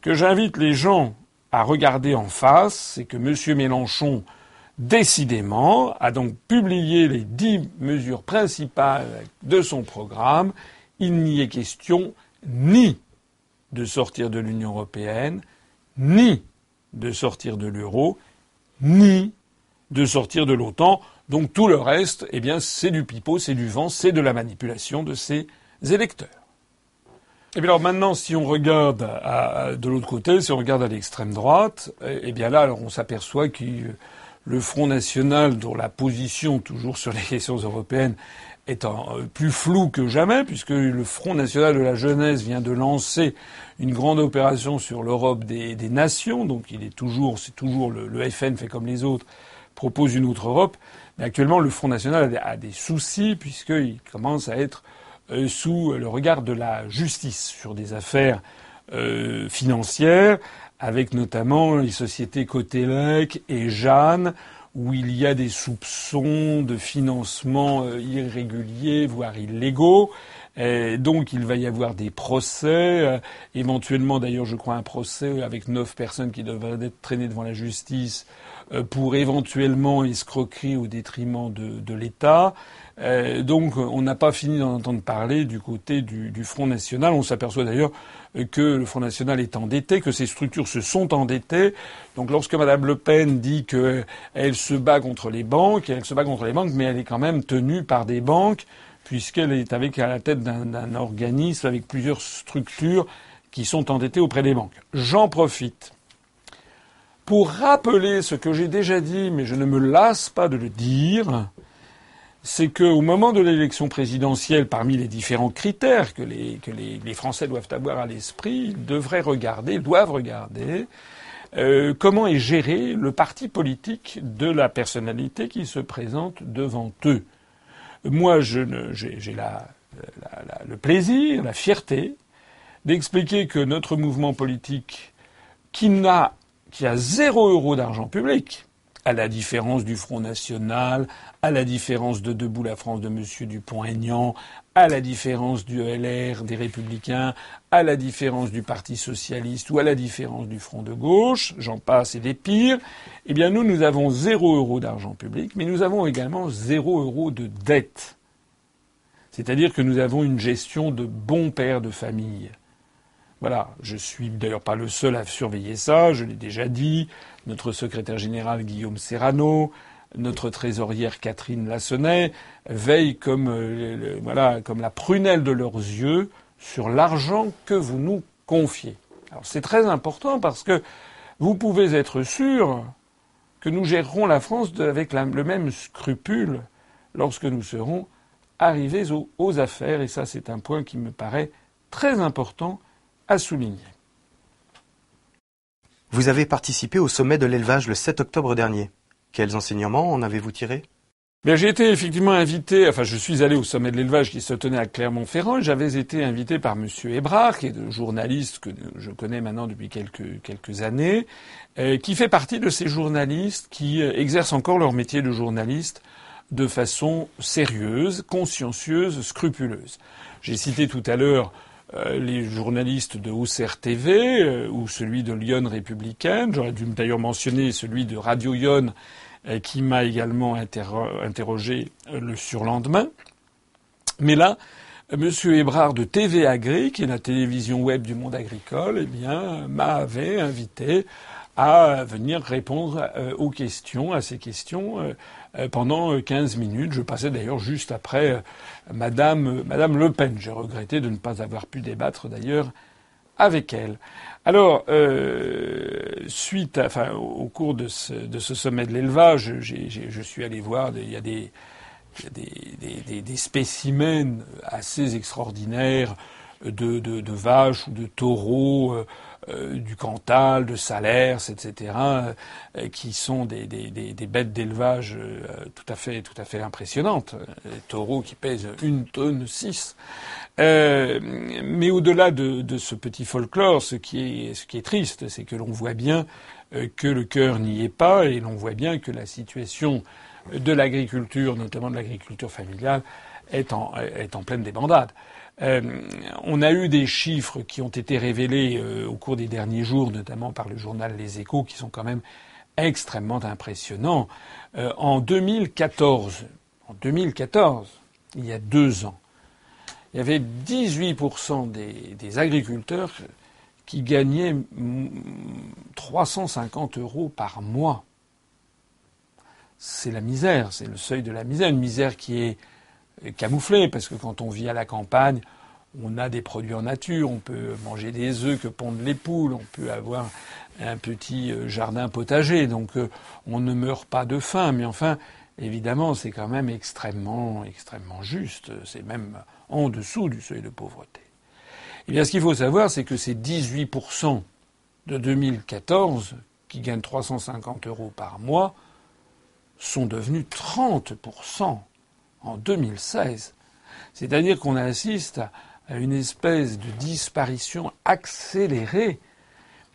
que j'invite les gens à regarder en face, c'est que M. Mélenchon décidément, a donc publié les dix mesures principales de son programme. Il n'y est question ni de sortir de l'Union européenne, ni de sortir de l'euro, ni de sortir de l'OTAN. Donc tout le reste, eh bien, c'est du pipeau, c'est du vent, c'est de la manipulation de ses électeurs. Et bien alors maintenant, si on regarde de l'autre côté, si on regarde à l'extrême droite, eh bien là, on s'aperçoit qu'il le Front National, dont la position toujours sur les questions européennes est euh, plus floue que jamais, puisque le Front National de la Jeunesse vient de lancer une grande opération sur l'Europe des, nations, donc il est toujours, c'est toujours le, FN fait comme les autres, propose une autre Europe. Mais actuellement, le Front National a des, soucis puisqu'il commence à être euh, sous le regard de la justice sur des affaires euh, financières avec notamment les sociétés Cotelec et Jeanne, où il y a des soupçons de financement euh, irréguliers, voire illégaux. donc il va y avoir des procès, euh, éventuellement d'ailleurs je crois un procès avec neuf personnes qui devraient être traînées devant la justice pour éventuellement escroquerie au détriment de, l'État. donc on n'a pas fini d'en entendre parler du côté du, Front National. On s'aperçoit d'ailleurs que le Front National est endetté, que ces structures se sont endettées. Donc lorsque Mme Le Pen dit qu'elle se bat contre les banques, elle se bat contre les banques, mais elle est quand même tenue par des banques, puisqu'elle est avec à la tête d'un organisme avec plusieurs structures qui sont endettées auprès des banques. J'en profite pour rappeler ce que j'ai déjà dit, mais je ne me lasse pas de le dire, c'est qu'au moment de l'élection présidentielle, parmi les différents critères que, les, Français doivent avoir à l'esprit, ils devraient regarder, doivent regarder euh, comment est géré le parti politique de la personnalité qui se présente devant eux. Moi, j'ai le plaisir, la fierté d'expliquer que notre mouvement politique, qui n'a qui a zéro euro d'argent public, à la différence du Front National, à la différence de Debout la France de M. Dupont-Aignan, à la différence du LR des Républicains, à la différence du Parti Socialiste ou à la différence du Front de Gauche, j'en passe et des pires, eh bien nous, nous avons zéro euro d'argent public, mais nous avons également zéro euro de dette. C'est-à-dire que nous avons une gestion de bons pères de famille. Voilà, je suis d'ailleurs pas le seul à surveiller ça, je l'ai déjà dit. Notre secrétaire général Guillaume Serrano, notre trésorière Catherine Lassonnet veillent comme, euh, voilà, comme la prunelle de leurs yeux sur l'argent que vous nous confiez. Alors c'est très important parce que vous pouvez être sûr que nous gérerons la France avec le même scrupule lorsque nous serons arrivés aux affaires. Et ça, c'est un point qui me paraît très important à souligner. Vous avez participé au sommet de l'élevage le 7 octobre dernier. Quels enseignements en avez-vous tiré j'ai été effectivement invité, enfin je suis allé au sommet de l'élevage qui se tenait à Clermont-Ferrand. J'avais été invité par Monsieur Ebrard, qui est un journaliste que je connais maintenant depuis quelques, quelques années, euh, qui fait partie de ces journalistes qui euh, exercent encore leur métier de journaliste de façon sérieuse, consciencieuse, scrupuleuse. J'ai cité tout à l'heure euh, les journalistes de OCR TV ou celui de Lyon républicaine. J'aurais dû d'ailleurs mentionner celui de Radio Lyon euh, qui m'a également interrogé euh, le surlendemain. Mais là, M. Hébrard de TV Agri, qui est la télévision web du monde agricole, eh bien, m'avait invité à venir répondre euh, aux questions, à ces questions, pendant 15 minutes. Je passais d'ailleurs juste après Madame, Madame Le Pen. J'ai regretté de ne pas avoir pu débattre d'ailleurs avec elle. Alors, euh, suite, enfin, au cours de ce, sommet de l'élevage, je suis allé voir, il y a des, spécimens assez extraordinaires de, vaches ou de taureaux euh, euh, du Cantal, de Salers, etc., euh, qui sont des, bêtes d'élevage tout à fait tout à fait impressionnantes. Les taureaux qui pèsent une tonne six. Euh, mais au-delà de, de, ce petit folklore, ce qui est, triste, c'est que l'on voit bien que le cœur n'y est pas et l'on voit bien que la situation de l'agriculture, notamment de l'agriculture familiale, est en pleine débandade. Euh, on a eu des chiffres qui ont été révélés euh, au cours des derniers jours, notamment par le journal Les Échos, qui sont quand même extrêmement impressionnants. Euh, en 2014, en 2014, il y a deux ans, il y avait 18% des, des agriculteurs qui gagnaient 350 euros par mois. C'est la misère, c'est le seuil de la misère, une misère qui est camouflé, parce que quand on vit à la campagne, on a des produits en nature, on peut manger des œufs que pondent les poules, on peut avoir un petit euh, jardin potager, donc euh, on ne meurt pas de faim, mais enfin, évidemment, c'est quand même extrêmement, extrêmement juste, c'est même en dessous du seuil de pauvreté. Eh bien, ce qu'il faut savoir, c'est que ces 18% de 2014, qui gagnent 350 euros par mois, sont devenus 30% en 2016. C'est-à-dire qu'on assiste à une espèce de disparition accélérée,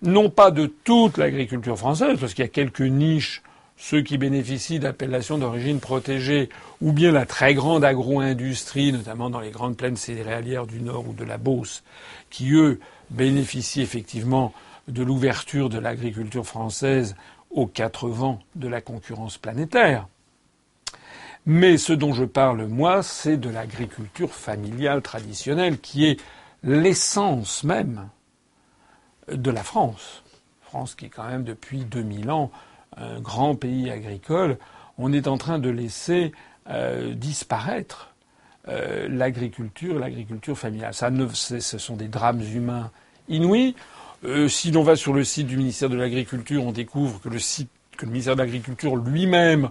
non pas de toute l'agriculture française, parce qu'il y a quelques niches, ceux qui bénéficient d'appellations d'origine protégée, ou bien la très grande agro-industrie, notamment dans les grandes plaines céréalières du Nord ou de la Beauce, qui, eux, bénéficient effectivement de l'ouverture de l'agriculture française aux quatre vents de la concurrence planétaire. Mais ce dont je parle, moi, c'est de l'agriculture familiale traditionnelle, qui est l'essence même de la France. France qui est quand même depuis 2000 ans un grand pays agricole. On est en train de laisser euh, disparaître euh, l'agriculture, l'agriculture familiale. Ça ne, ce sont des drames humains inouïs. Euh, si l'on va sur le site du ministère de l'Agriculture, on découvre que le, site, que le ministère de l'Agriculture lui-même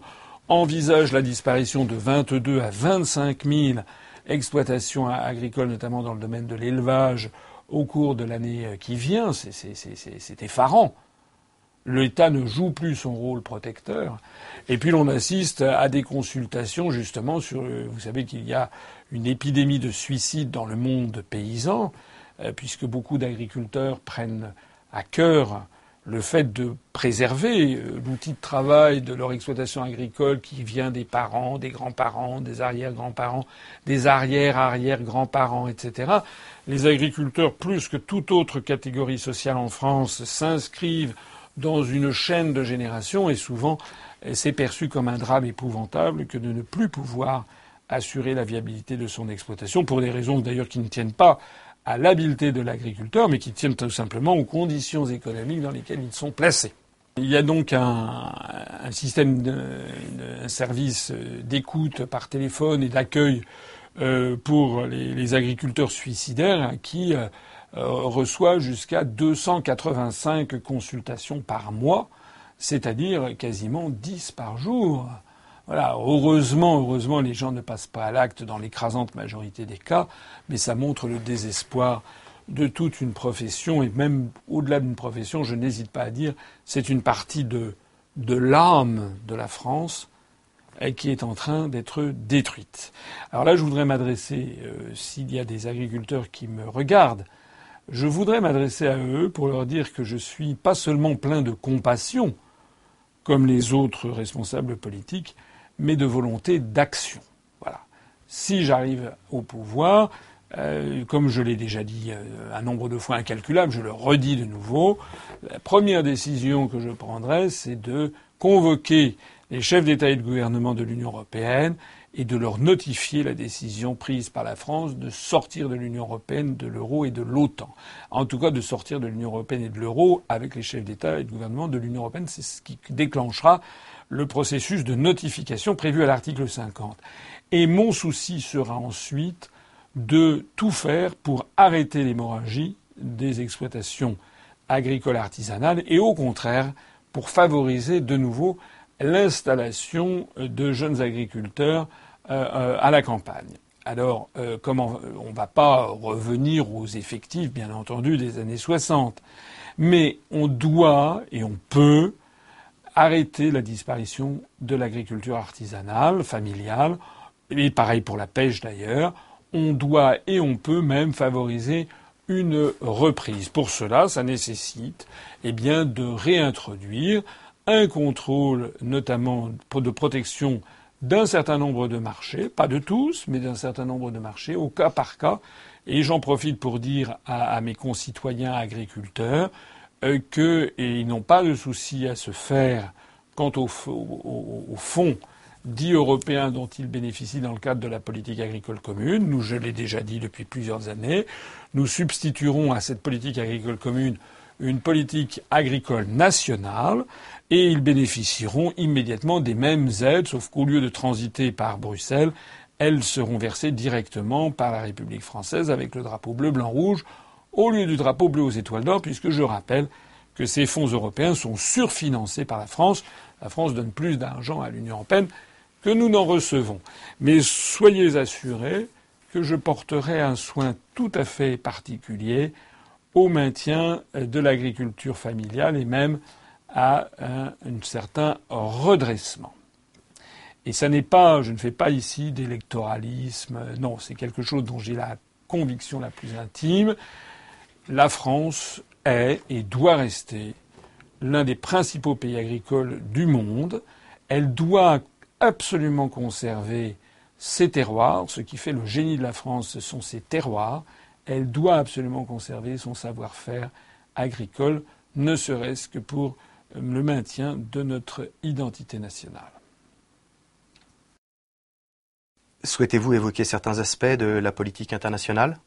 envisage la disparition de 22 à 25 000 exploitations agricoles, notamment dans le domaine de l'élevage, au cours de l'année euh, qui vient. C'est effarant. L'État ne joue plus son rôle protecteur. Et puis l'on assiste à des consultations justement sur. Vous savez qu'il y a une épidémie de suicide dans le monde paysan, euh, puisque beaucoup d'agriculteurs prennent à cœur le fait de préserver euh, l'outil de travail de leur exploitation agricole qui vient des parents, des grands-parents, des arrière-grands-parents, des arrière-arrière-grands-parents, etc. Les agriculteurs, plus que toute autre catégorie sociale en France, s'inscrivent dans une chaîne de génération et souvent c'est perçu comme un drame épouvantable que de ne plus pouvoir assurer la viabilité de son exploitation, pour des raisons d'ailleurs qui ne tiennent pas à l'habileté de l'agriculteur, mais qui tiennent tout simplement aux conditions économiques dans lesquelles ils sont placés. Il y a donc un, système, un service d'écoute par téléphone et d'accueil euh, pour les, les, agriculteurs suicidaires qui euh, reçoit jusqu'à 285 consultations par mois, c'est-à-dire quasiment 10 par jour. Voilà, heureusement, heureusement, les gens ne passent pas à l'acte dans l'écrasante majorité des cas, mais ça montre le désespoir de toute une profession, et même au-delà d'une profession, je n'hésite pas à dire, c'est une partie de, l'âme de la France qui est en train d'être détruite. Alors là, je voudrais m'adresser, euh, s'il y a des agriculteurs qui me regardent, je voudrais m'adresser à eux pour leur dire que je suis pas seulement plein de compassion, comme les autres responsables politiques, mais de volonté d'action. Voilà. Si j'arrive au pouvoir, euh, comme je l'ai déjà dit euh, un nombre de fois incalculable, je le redis de nouveau, la première décision que je prendrai, c'est de convoquer les chefs d'État et de gouvernement de l'Union européenne et de leur notifier la décision prise par la France de sortir de l'Union européenne, de l'euro et de l'OTAN. En tout cas, de sortir de l'Union européenne et de l'euro avec les chefs d'État et de gouvernement de l'Union européenne. C'est ce qui déclenchera le processus de notification prévu à l'article 50. Et mon souci sera ensuite de tout faire pour arrêter l'hémorragie des exploitations agricoles artisanales et au contraire pour favoriser de nouveau l'installation de jeunes agriculteurs euh, euh, à la campagne. Alors, euh, comment on ne va pas revenir aux effectifs, bien entendu, des années 60, mais on doit et on peut arrêter la disparition de l'agriculture artisanale, familiale, et pareil pour la pêche d'ailleurs. On doit et on peut même favoriser une reprise. Pour cela, ça nécessite eh bien, de réintroduire un contrôle notamment de protection d'un certain nombre de marchés, pas de tous, mais d'un certain nombre de marchés, au cas par cas. Et j'en profite pour dire à, mes concitoyens agriculteurs qu'ils n'ont pas de souci à se faire quant au, au, au fonds dits européens dont ils bénéficient dans le cadre de la politique agricole commune. Nous, je l'ai déjà dit depuis plusieurs années, nous substituerons à cette politique agricole commune une politique agricole nationale et ils bénéficieront immédiatement des mêmes aides, sauf qu'au lieu de transiter par Bruxelles, elles seront versées directement par la République française avec le drapeau bleu, blanc, rouge, au lieu du drapeau bleu aux étoiles d'or, puisque je rappelle que ces fonds européens sont surfinancés par la France. La France donne plus d'argent à l'Union européenne que nous n'en recevons. Mais soyez assurés que je porterai un soin tout à fait particulier au maintien de l'agriculture familiale et même à un, certain redressement. Et ça n'est pas, je ne fais pas ici d'électoralisme, non, c'est quelque chose dont j'ai la conviction la plus intime. La France est et doit rester l'un des principaux pays agricoles du monde. Elle doit absolument conserver ses terroirs. Ce qui fait le génie de la France, ce sont ses terroirs. Elle doit absolument conserver son savoir-faire agricole, ne serait-ce que pour le maintien de notre identité nationale. Souhaitez-vous évoquer certains aspects de la politique internationale?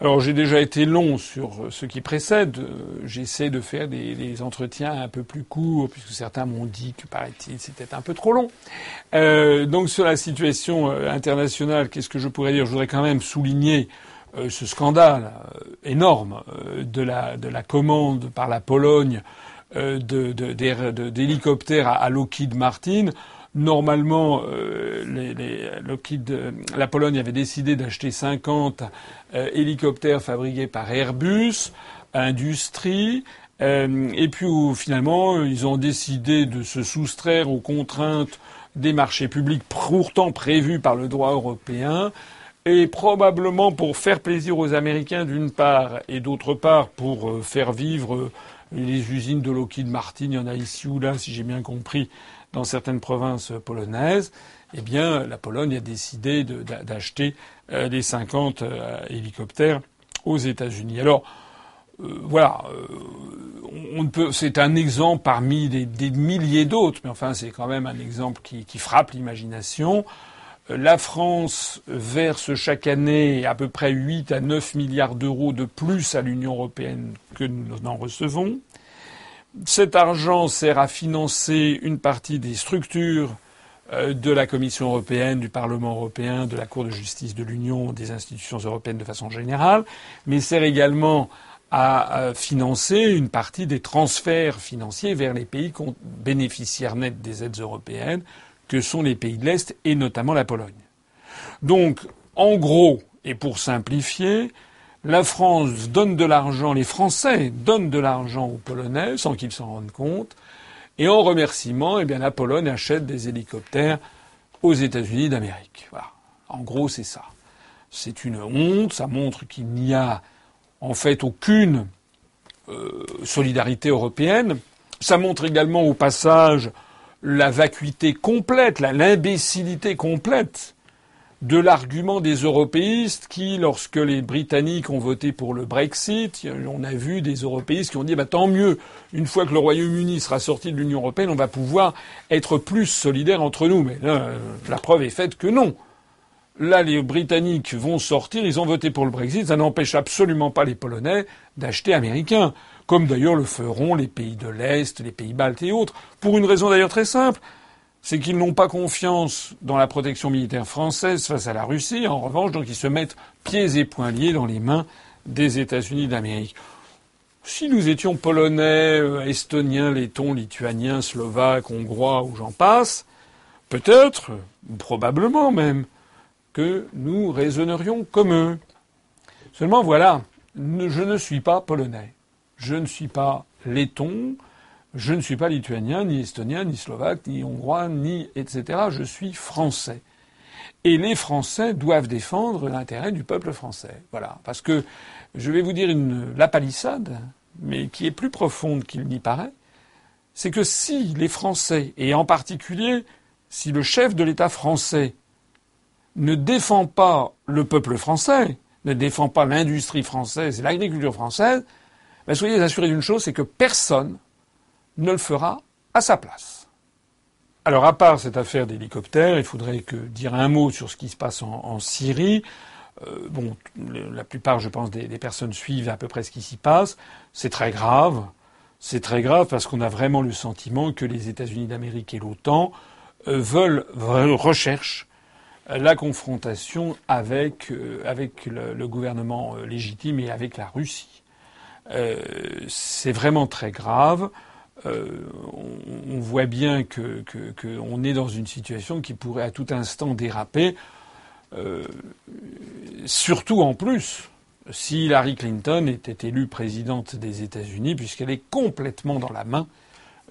Alors j'ai déjà été long sur ce qui précède. J'essaie de faire des, entretiens un peu plus courts, puisque certains m'ont dit que, paraît-il, c'était un peu trop long. Euh, donc sur la situation euh, internationale, qu'est-ce que je pourrais dire? Je voudrais quand même souligner euh, ce scandale euh, énorme euh, de la, de la commande par la Pologne d'hélicoptères à, Lockheed Martin. Normalement, les, les Lockheed, la Pologne avait décidé d'acheter 50 hélicoptères fabriqués par Airbus, Industrie, et puis finalement, ils ont décidé de se soustraire aux contraintes des marchés publics pourtant prévus par le droit européen et probablement pour faire plaisir aux Américains d'une part, et d'autre part pour euh, faire vivre euh, les usines de Lockheed Martin, il y en a ici ou là, si j'ai bien compris, dans certaines provinces polonaises, eh bien, la Pologne a décidé d'acheter euh, les 50 hélicoptères aux États-Unis. Alors, voilà, on peut, c'est un exemple parmi des, milliers d'autres, mais enfin, c'est quand même un exemple qui, qui frappe l'imagination. La France verse chaque année à peu près 8 à 9 milliards d'euros de plus à l'Union européenne que nous n'en recevons. Cet argent sert à financer une partie des structures euh, de la Commission européenne, du Parlement européen, de la Cour de justice de l'Union, des institutions européennes de façon générale, mais sert également à financer une partie des transferts financiers vers les pays bénéficiaires nets des aides européennes, que sont les pays de l'Est et notamment la Pologne. Donc, en gros, et pour simplifier, la France donne de l'argent, les Français donnent de l'argent aux Polonais sans qu'ils s'en rendent compte, et en remerciement, eh bien, la Pologne achète des hélicoptères aux États-Unis d'Amérique. Voilà. En gros, c'est ça. C'est une honte. Ça montre qu'il n'y a en fait aucune euh, solidarité européenne. Ça montre également au passage la vacuité complète, l'imbécilité complète de l'argument des européistes qui, lorsque les Britanniques ont voté pour le Brexit, on a vu des européistes qui ont dit bah, tant mieux, une fois que le Royaume-Uni sera sorti de l'Union européenne, on va pouvoir être plus solidaires entre nous. Mais là, la preuve est faite que non. Là, les Britanniques vont sortir, ils ont voté pour le Brexit, ça n'empêche absolument pas les Polonais d'acheter américains comme d'ailleurs le feront les pays de l'Est, les pays baltes et autres, pour une raison d'ailleurs très simple, c'est qu'ils n'ont pas confiance dans la protection militaire française face à la Russie, en revanche, donc ils se mettent pieds et poings liés dans les mains des États-Unis d'Amérique. Si nous étions polonais, euh, estoniens, lettons, lituaniens, slovaques, hongrois ou j'en passe, peut-être, probablement même, que nous raisonnerions comme eux. Seulement voilà, je ne suis pas polonais je ne suis pas letton, je ne suis pas lituanien, ni estonien, ni slovaque, ni hongrois, ni etc. Je suis français. Et les Français doivent défendre l'intérêt du peuple français. Voilà. Parce que je vais vous dire une, la palissade, mais qui est plus profonde qu'il n'y paraît, c'est que si les Français, et en particulier si le chef de l'État français ne défend pas le peuple français, ne défend pas l'industrie française et l'agriculture française, ben, soyez assurés d'une chose, c'est que personne ne le fera à sa place. Alors, à part cette affaire d'hélicoptère, il faudrait que dire un mot sur ce qui se passe en, Syrie. Euh, bon, la plupart, je pense, des, personnes suivent à peu près ce qui s'y passe. C'est très grave. C'est très grave parce qu'on a vraiment le sentiment que les États-Unis d'Amérique et l'OTAN euh, veulent, recherchent la confrontation avec, euh, le, gouvernement légitime et avec la Russie. Euh, c'est vraiment très grave. Euh, on, voit bien que qu'on est dans une situation qui pourrait à tout instant déraper. Euh, surtout en plus, si Hillary Clinton était élue présidente des États-Unis, puisqu'elle est complètement dans la main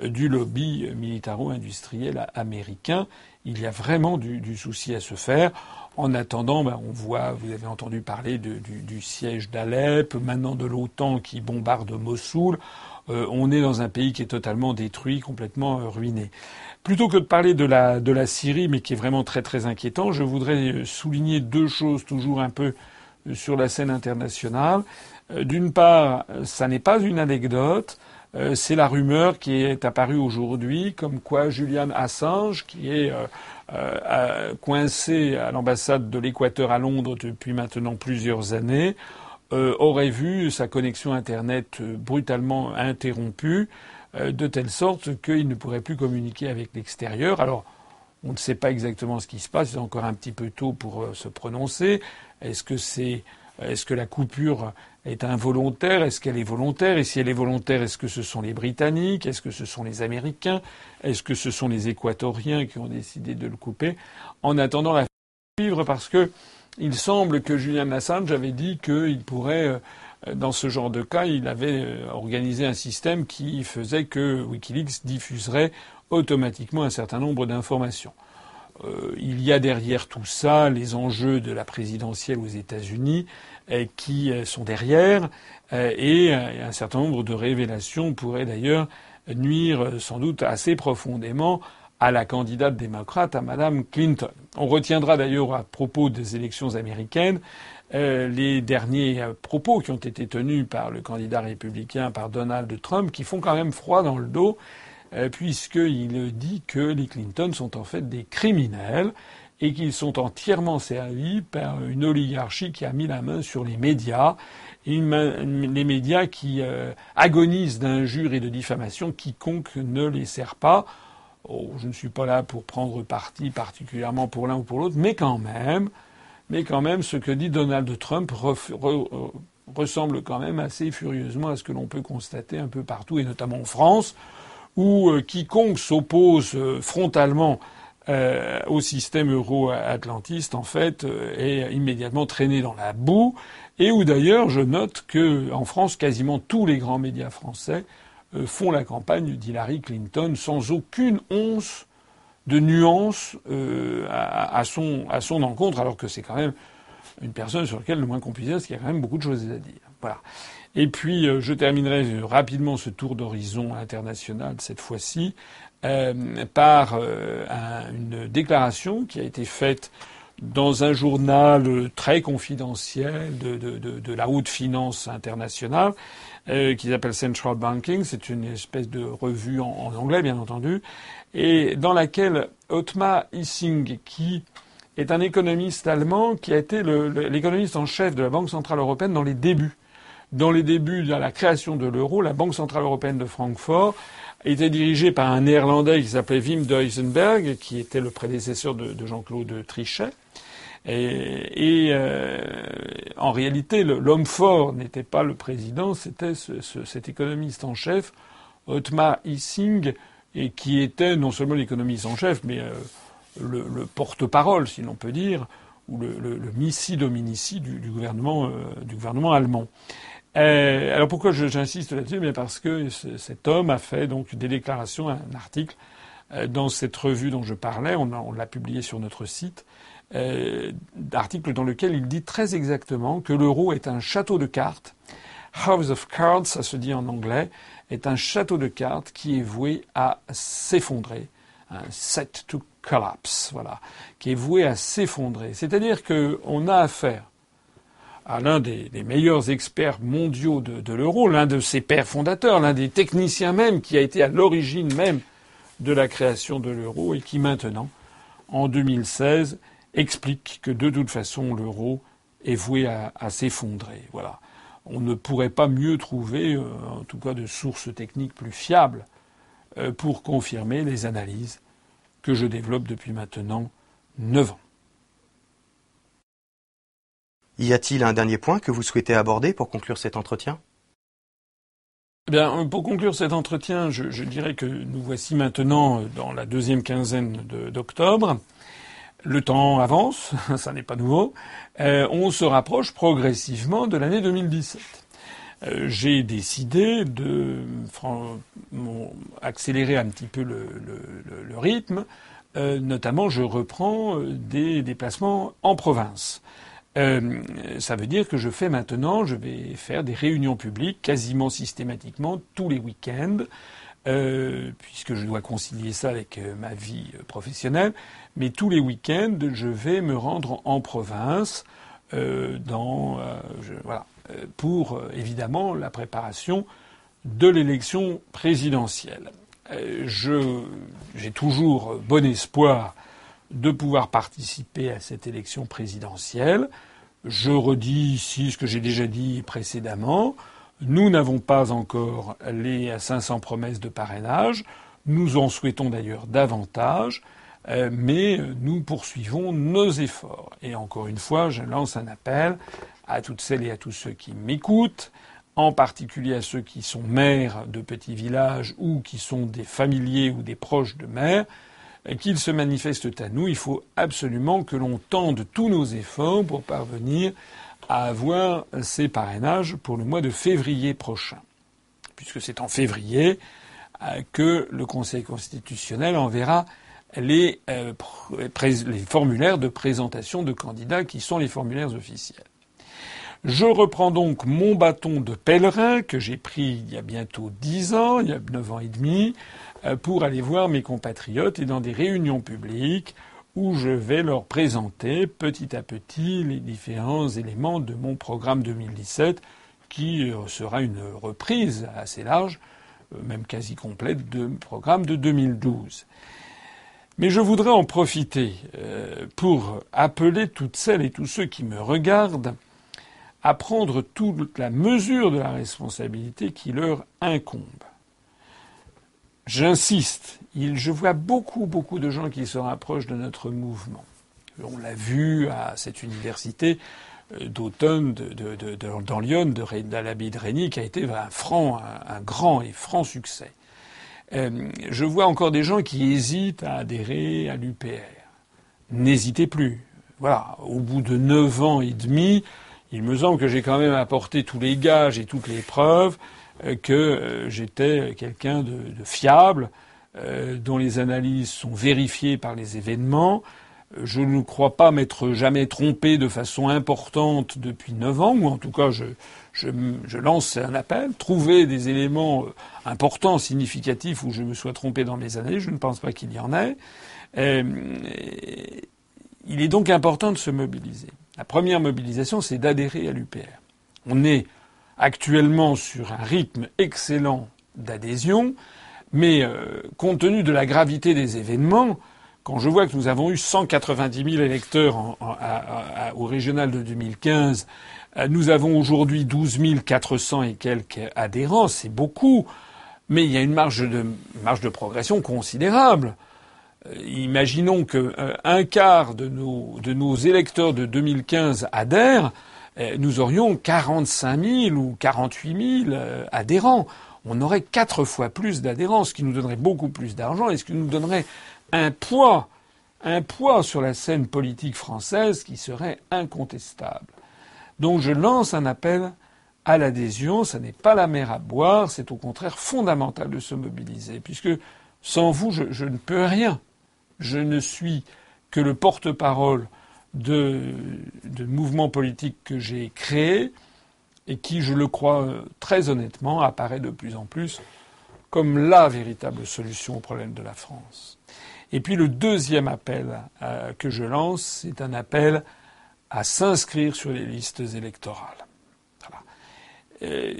du lobby militaro-industriel américain. Il y a vraiment du, du, souci à se faire. En attendant, ben, on voit, vous avez entendu parler du, du, siège d'Alep, maintenant de l'OTAN qui bombarde Mossoul. Euh, on est dans un pays qui est totalement détruit, complètement euh, ruiné. Plutôt que de parler de la, de la Syrie, mais qui est vraiment très très inquiétant, je voudrais euh, souligner deux choses toujours un peu sur la scène internationale. D'une part, ça n'est pas une anecdote. C'est la rumeur qui est apparue aujourd'hui, comme quoi Julian Assange, qui est euh, coincé à l'ambassade de l'Équateur à Londres depuis maintenant plusieurs années, euh, aurait vu sa connexion Internet euh, brutalement interrompue, de telle sorte qu'il ne pourrait plus communiquer avec l'extérieur. Alors, on ne sait pas exactement ce qui se passe, c'est encore un petit peu tôt pour se prononcer. Est-ce que c'est est-ce que la coupure est involontaire? Est-ce qu'elle est volontaire? Et si elle est volontaire, est-ce que ce sont les Britanniques? Est-ce que ce sont les Américains? Est-ce que ce sont les Équatoriens qui ont décidé de le couper? En attendant la vivre, parce que il semble que Julian Assange avait dit qu'il pourrait, euh, dans ce genre de cas, il avait euh, organisé un système qui faisait que Wikileaks diffuserait automatiquement un certain nombre d'informations. Euh, il y a derrière tout ça les enjeux de la présidentielle aux États-Unis euh, qui euh, sont derrière et un certain nombre de révélations pourraient d'ailleurs nuire sans doute assez profondément à la candidate démocrate, à Madame Clinton. On retiendra d'ailleurs à propos des élections américaines les derniers propos qui ont été tenus par le candidat républicain, par Donald Trump, qui font quand même froid dans le dos puisqu'il dit que les Clinton sont en fait des criminels et qu'ils sont entièrement servis par une oligarchie qui a mis la main sur les médias, les médias qui euh, agonisent d'injures et de diffamations, quiconque ne les sert pas. Oh, je ne suis pas là pour prendre parti particulièrement pour l'un ou pour l'autre, mais quand même, mais quand même, ce que dit Donald Trump ressemble quand même assez furieusement à ce que l'on peut constater un peu partout, et notamment en France, où euh, quiconque s'oppose euh, frontalement euh, au système euro-atlantiste, en fait, est immédiatement traîné dans la boue, et où d'ailleurs je note que en France, quasiment tous les grands médias français font la campagne d'Hillary Clinton sans aucune once de nuance à, son, à son encontre, alors que c'est quand même une personne sur laquelle le moins qu'on puisse dire, c'est qu'il y a quand même beaucoup de choses à dire. Voilà. Et puis, euh, je terminerai rapidement ce tour d'horizon international, cette fois-ci, euh, par euh, une déclaration qui a été faite dans un journal très confidentiel de, la haute finance internationale, qui s'appelle Central Banking. C'est une espèce de revue en, en, anglais, bien entendu, et dans laquelle Otmar Hissing, qui est un économiste allemand qui a été l'économiste en chef de la Banque centrale européenne dans les débuts. Dans les débuts de la création de l'euro, la Banque centrale européenne de Francfort était dirigée par un néerlandais qui s'appelait Wim Duisenberg, qui était le prédécesseur de, Jean-Claude Trichet. Et, euh, en réalité, l'homme fort n'était pas le président, c'était cet économiste en chef, Otmar Hissing, et qui était non seulement l'économiste en chef, mais euh, le, porte-parole, si l'on peut dire, ou le, le, missi dominici du, euh, du gouvernement allemand. Euh, alors pourquoi j'insiste là-dessus? Bien parce que cet homme a fait donc des déclarations, un article euh, dans cette revue dont je parlais, on, l'a publié sur notre site, euh, article dans lequel il dit très exactement que l'euro est un château de cartes. House of Cards, ça se dit en anglais, est un château de cartes qui est voué à s'effondrer, un set to collapse, voilà, qui est voué à s'effondrer. C'est-à-dire qu'on a affaire à l'un des, meilleurs experts mondiaux de, l'euro, l'un de ses pères fondateurs, l'un des techniciens même qui a été à l'origine même de la création de l'euro et qui maintenant, en 2016, explique que de toute façon l'euro est voué à, s'effondrer. Voilà. On ne pourrait pas mieux trouver, euh, en tout cas de sources techniques plus fiables, euh, pour confirmer les analyses que je développe depuis maintenant neuf ans. Y a-t-il un dernier point que vous souhaitez aborder pour conclure cet entretien? Eh bien, pour conclure cet entretien, je, dirais que nous voici maintenant dans la deuxième quinzaine d'octobre. Le temps avance, ça n'est pas nouveau. Euh, on se rapproche progressivement de l'année 2017. Euh, j'ai décidé de accélérer un petit peu le, rythme. Euh, notamment, je reprends euh, des déplacements en province. Ça veut dire que je fais maintenant, je vais faire des réunions publiques quasiment systématiquement tous les week-ends, puisque je dois concilier ça avec ma vie professionnelle. Mais tous les week-ends, je vais me rendre en province, dans, euh, pour euh, évidemment la préparation de l'élection présidentielle. Euh, j'ai toujours bon espoir de pouvoir participer à cette élection présidentielle. Je redis ici ce que j'ai déjà dit précédemment. Nous n'avons pas encore les 500 promesses de parrainage. Nous en souhaitons d'ailleurs davantage, mais nous poursuivons nos efforts. Et encore une fois, je lance un appel à toutes celles et à tous ceux qui m'écoutent, en particulier à ceux qui sont maires de petits villages ou qui sont des familiers ou des proches de maires, qu'ils se manifestent à nous. Il faut absolument que l'on tende tous nos efforts pour parvenir à avoir ces parrainages pour le mois de février prochain, puisque c'est en février euh, que le Conseil constitutionnel enverra les, euh, les formulaires de présentation de candidats qui sont les formulaires officiels. Je reprends donc mon bâton de pèlerin que j'ai pris il y a bientôt dix ans, il y a neuf ans et demi, pour aller voir mes compatriotes et dans des réunions publiques où je vais leur présenter petit à petit les différents éléments de mon programme 2017 qui euh, sera une reprise assez large, euh, même quasi complète, de programme de 2012. Mais je voudrais en profiter euh, pour appeler toutes celles et tous ceux qui me regardent à prendre toute la mesure de la responsabilité qui leur incombe. J'insiste, je vois beaucoup, beaucoup de gens qui se rapprochent de notre mouvement. On l'a vu à cette université euh, d'automne dans Lyon, de l'abbaye de Régny, qui a été un franc, un, grand et franc succès. Euh, je vois encore des gens qui hésitent à adhérer à l'UPR. N'hésitez plus. Voilà, au bout de neuf ans et demi, il me semble que j'ai quand même apporté tous les gages et toutes les preuves que euh, j'étais quelqu'un de, fiable, euh, dont les analyses sont vérifiées par les événements. Je ne crois pas m'être jamais trompé de façon importante depuis neuf ans, ou en tout cas je, je, je, lance un appel, trouver des éléments importants, significatifs où je me sois trompé dans mes années, je ne pense pas qu'il y en ait. il est donc important de se mobiliser. La première mobilisation, c'est d'adhérer à l'UPR. On est actuellement sur un rythme excellent d'adhésion, mais euh, compte tenu de la gravité des événements, quand je vois que nous avons eu 190 000 électeurs au régional de 2015, euh, nous avons aujourd'hui 12 400 et quelques adhérents, c'est beaucoup, mais il y a une marge de, marge de progression considérable. Euh, imaginons qu'un quart de nos, de nos électeurs de 2015 adhèrent. Euh, nous aurions 45 000 ou 48 000 euh, adhérents. On aurait quatre fois plus d'adhérents, ce qui nous donnerait beaucoup plus d'argent et ce qui nous donnerait un poids, un poids sur la scène politique française qui serait incontestable. Donc je lance un appel à l'adhésion. Ce n'est pas la mer à boire, c'est au contraire fondamental de se mobiliser, puisque sans vous, je ne peux rien. Je ne suis que le porte-parole de, de mouvements politiques que j'ai créés et qui, je le crois très honnêtement, apparaît de plus en plus comme la véritable solution au problème de la France. Et puis le deuxième appel euh, que je lance, c'est un appel à s'inscrire sur les listes électorales. Euh,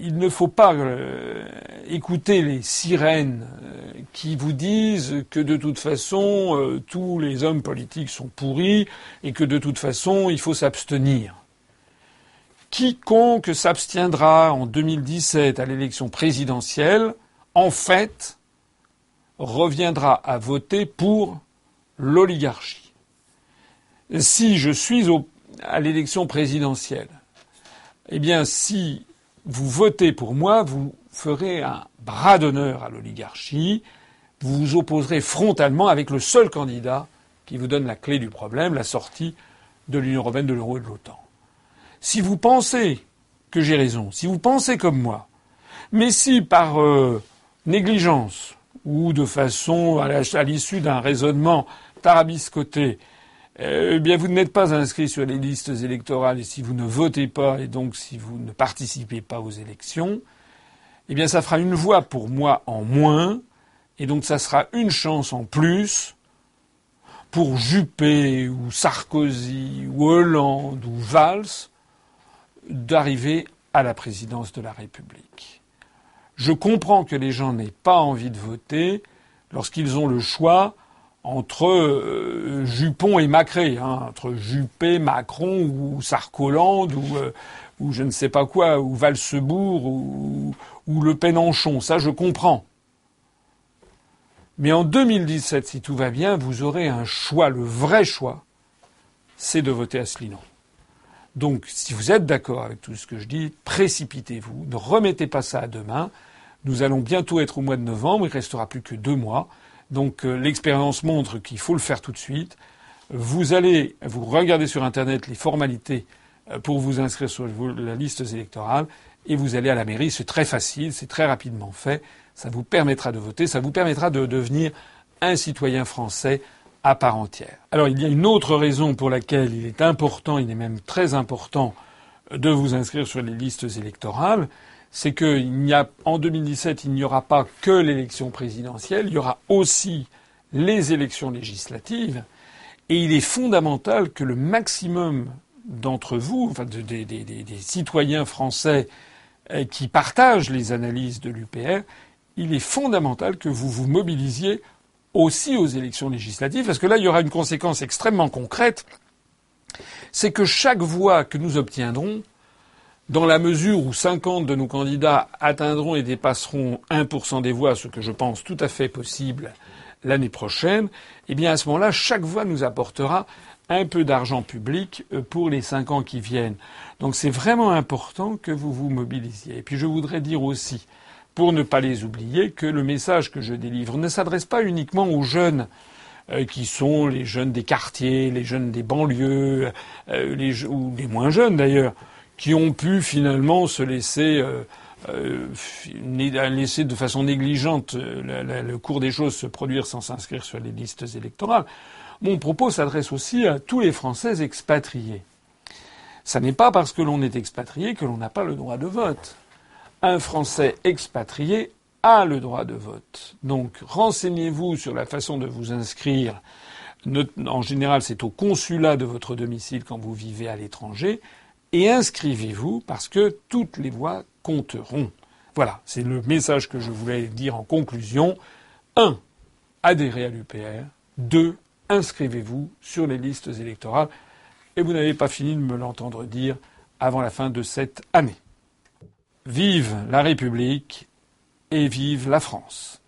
il ne faut pas euh, écouter les sirènes euh, qui vous disent que de toute façon tous les hommes politiques sont pourris et que de toute façon il faut s'abstenir. Quiconque s'abstiendra en 2017 à l'élection présidentielle, en fait, reviendra à voter pour l'oligarchie. Si je suis à l'élection présidentielle eh bien, si vous votez pour moi, vous ferez un bras d'honneur à l'oligarchie, vous vous opposerez frontalement avec le seul candidat qui vous donne la clé du problème, la sortie de l'Union européenne, de l'euro et de l'OTAN. Si vous pensez que j'ai raison, si vous pensez comme moi, mais si par euh, négligence ou de façon à l'issue d'un raisonnement tarabiscoté, eh bien, vous n'êtes pas inscrit sur les listes électorales et si vous ne votez pas et donc si vous ne participez pas aux élections, eh bien, ça fera une voix pour moi en moins et donc ça sera une chance en plus pour Juppé ou Sarkozy ou Hollande ou Valls d'arriver à la présidence de la République. Je comprends que les gens n'aient pas envie de voter lorsqu'ils ont le choix entre euh, Jupon et Macré, hein, entre Juppé, Macron ou Sarkoland ou, euh, ou je ne sais pas quoi, ou Valsebourg ou, ou Le Penenchon. Ça, je comprends. Mais en 2017, si tout va bien, vous aurez un choix, le vrai choix, c'est de voter Asselineau. Donc, si vous êtes d'accord avec tout ce que je dis, précipitez-vous, ne remettez pas ça à demain. Nous allons bientôt être au mois de novembre, il restera plus que deux mois. Donc euh, l'expérience montre qu'il faut le faire tout de suite. Vous allez, vous regardez sur Internet les formalités euh, pour vous inscrire sur la liste électorale et vous allez à la mairie. C'est très facile, c'est très rapidement fait. Ça vous permettra de voter, ça vous permettra de devenir un citoyen français à part entière. Alors il y a une autre raison pour laquelle il est important, il est même très important de vous inscrire sur les listes électorales, c'est qu'en 2017, il n'y aura pas que l'élection présidentielle, il y aura aussi les élections législatives. Et il est fondamental que le maximum d'entre vous, enfin des, citoyens français euh, qui partagent les analyses de l'UPR, il est fondamental que vous vous mobilisiez aussi aux élections législatives, parce que là, il y aura une conséquence extrêmement concrète, c'est que chaque voix que nous obtiendrons, dans la mesure où 50 de nos candidats atteindront et dépasseront 1% des voix, ce que je pense tout à fait possible l'année prochaine, eh bien à ce moment-là, chaque voix nous apportera un peu d'argent public euh, pour les cinq ans qui viennent. Donc c'est vraiment important que vous vous mobilisiez. Et puis je voudrais dire aussi, pour ne pas les oublier, que le message que je délivre ne s'adresse pas uniquement aux jeunes euh, qui sont les jeunes des quartiers, les jeunes des banlieues, euh, ou les moins jeunes d'ailleurs, qui ont pu finalement se laisser laisser de façon négligente le cours des choses se produire sans s'inscrire sur les listes électorales. Mon propos s'adresse aussi à tous les Français expatriés. Ce n'est pas parce que l'on est expatrié que l'on n'a pas le droit de vote. Un Français expatrié a le droit de vote. Donc renseignez-vous sur la façon de vous inscrire. En général, c'est au consulat de votre domicile quand vous vivez à l'étranger. Et inscrivez-vous parce que toutes les voix compteront. Voilà, c'est le message que je voulais dire en conclusion. 1. Adhérez à l'UPR. 2 inscrivez-vous sur les listes électorales. Et vous n'avez pas fini de me l'entendre dire avant la fin de cette année. Vive la République et vive la France.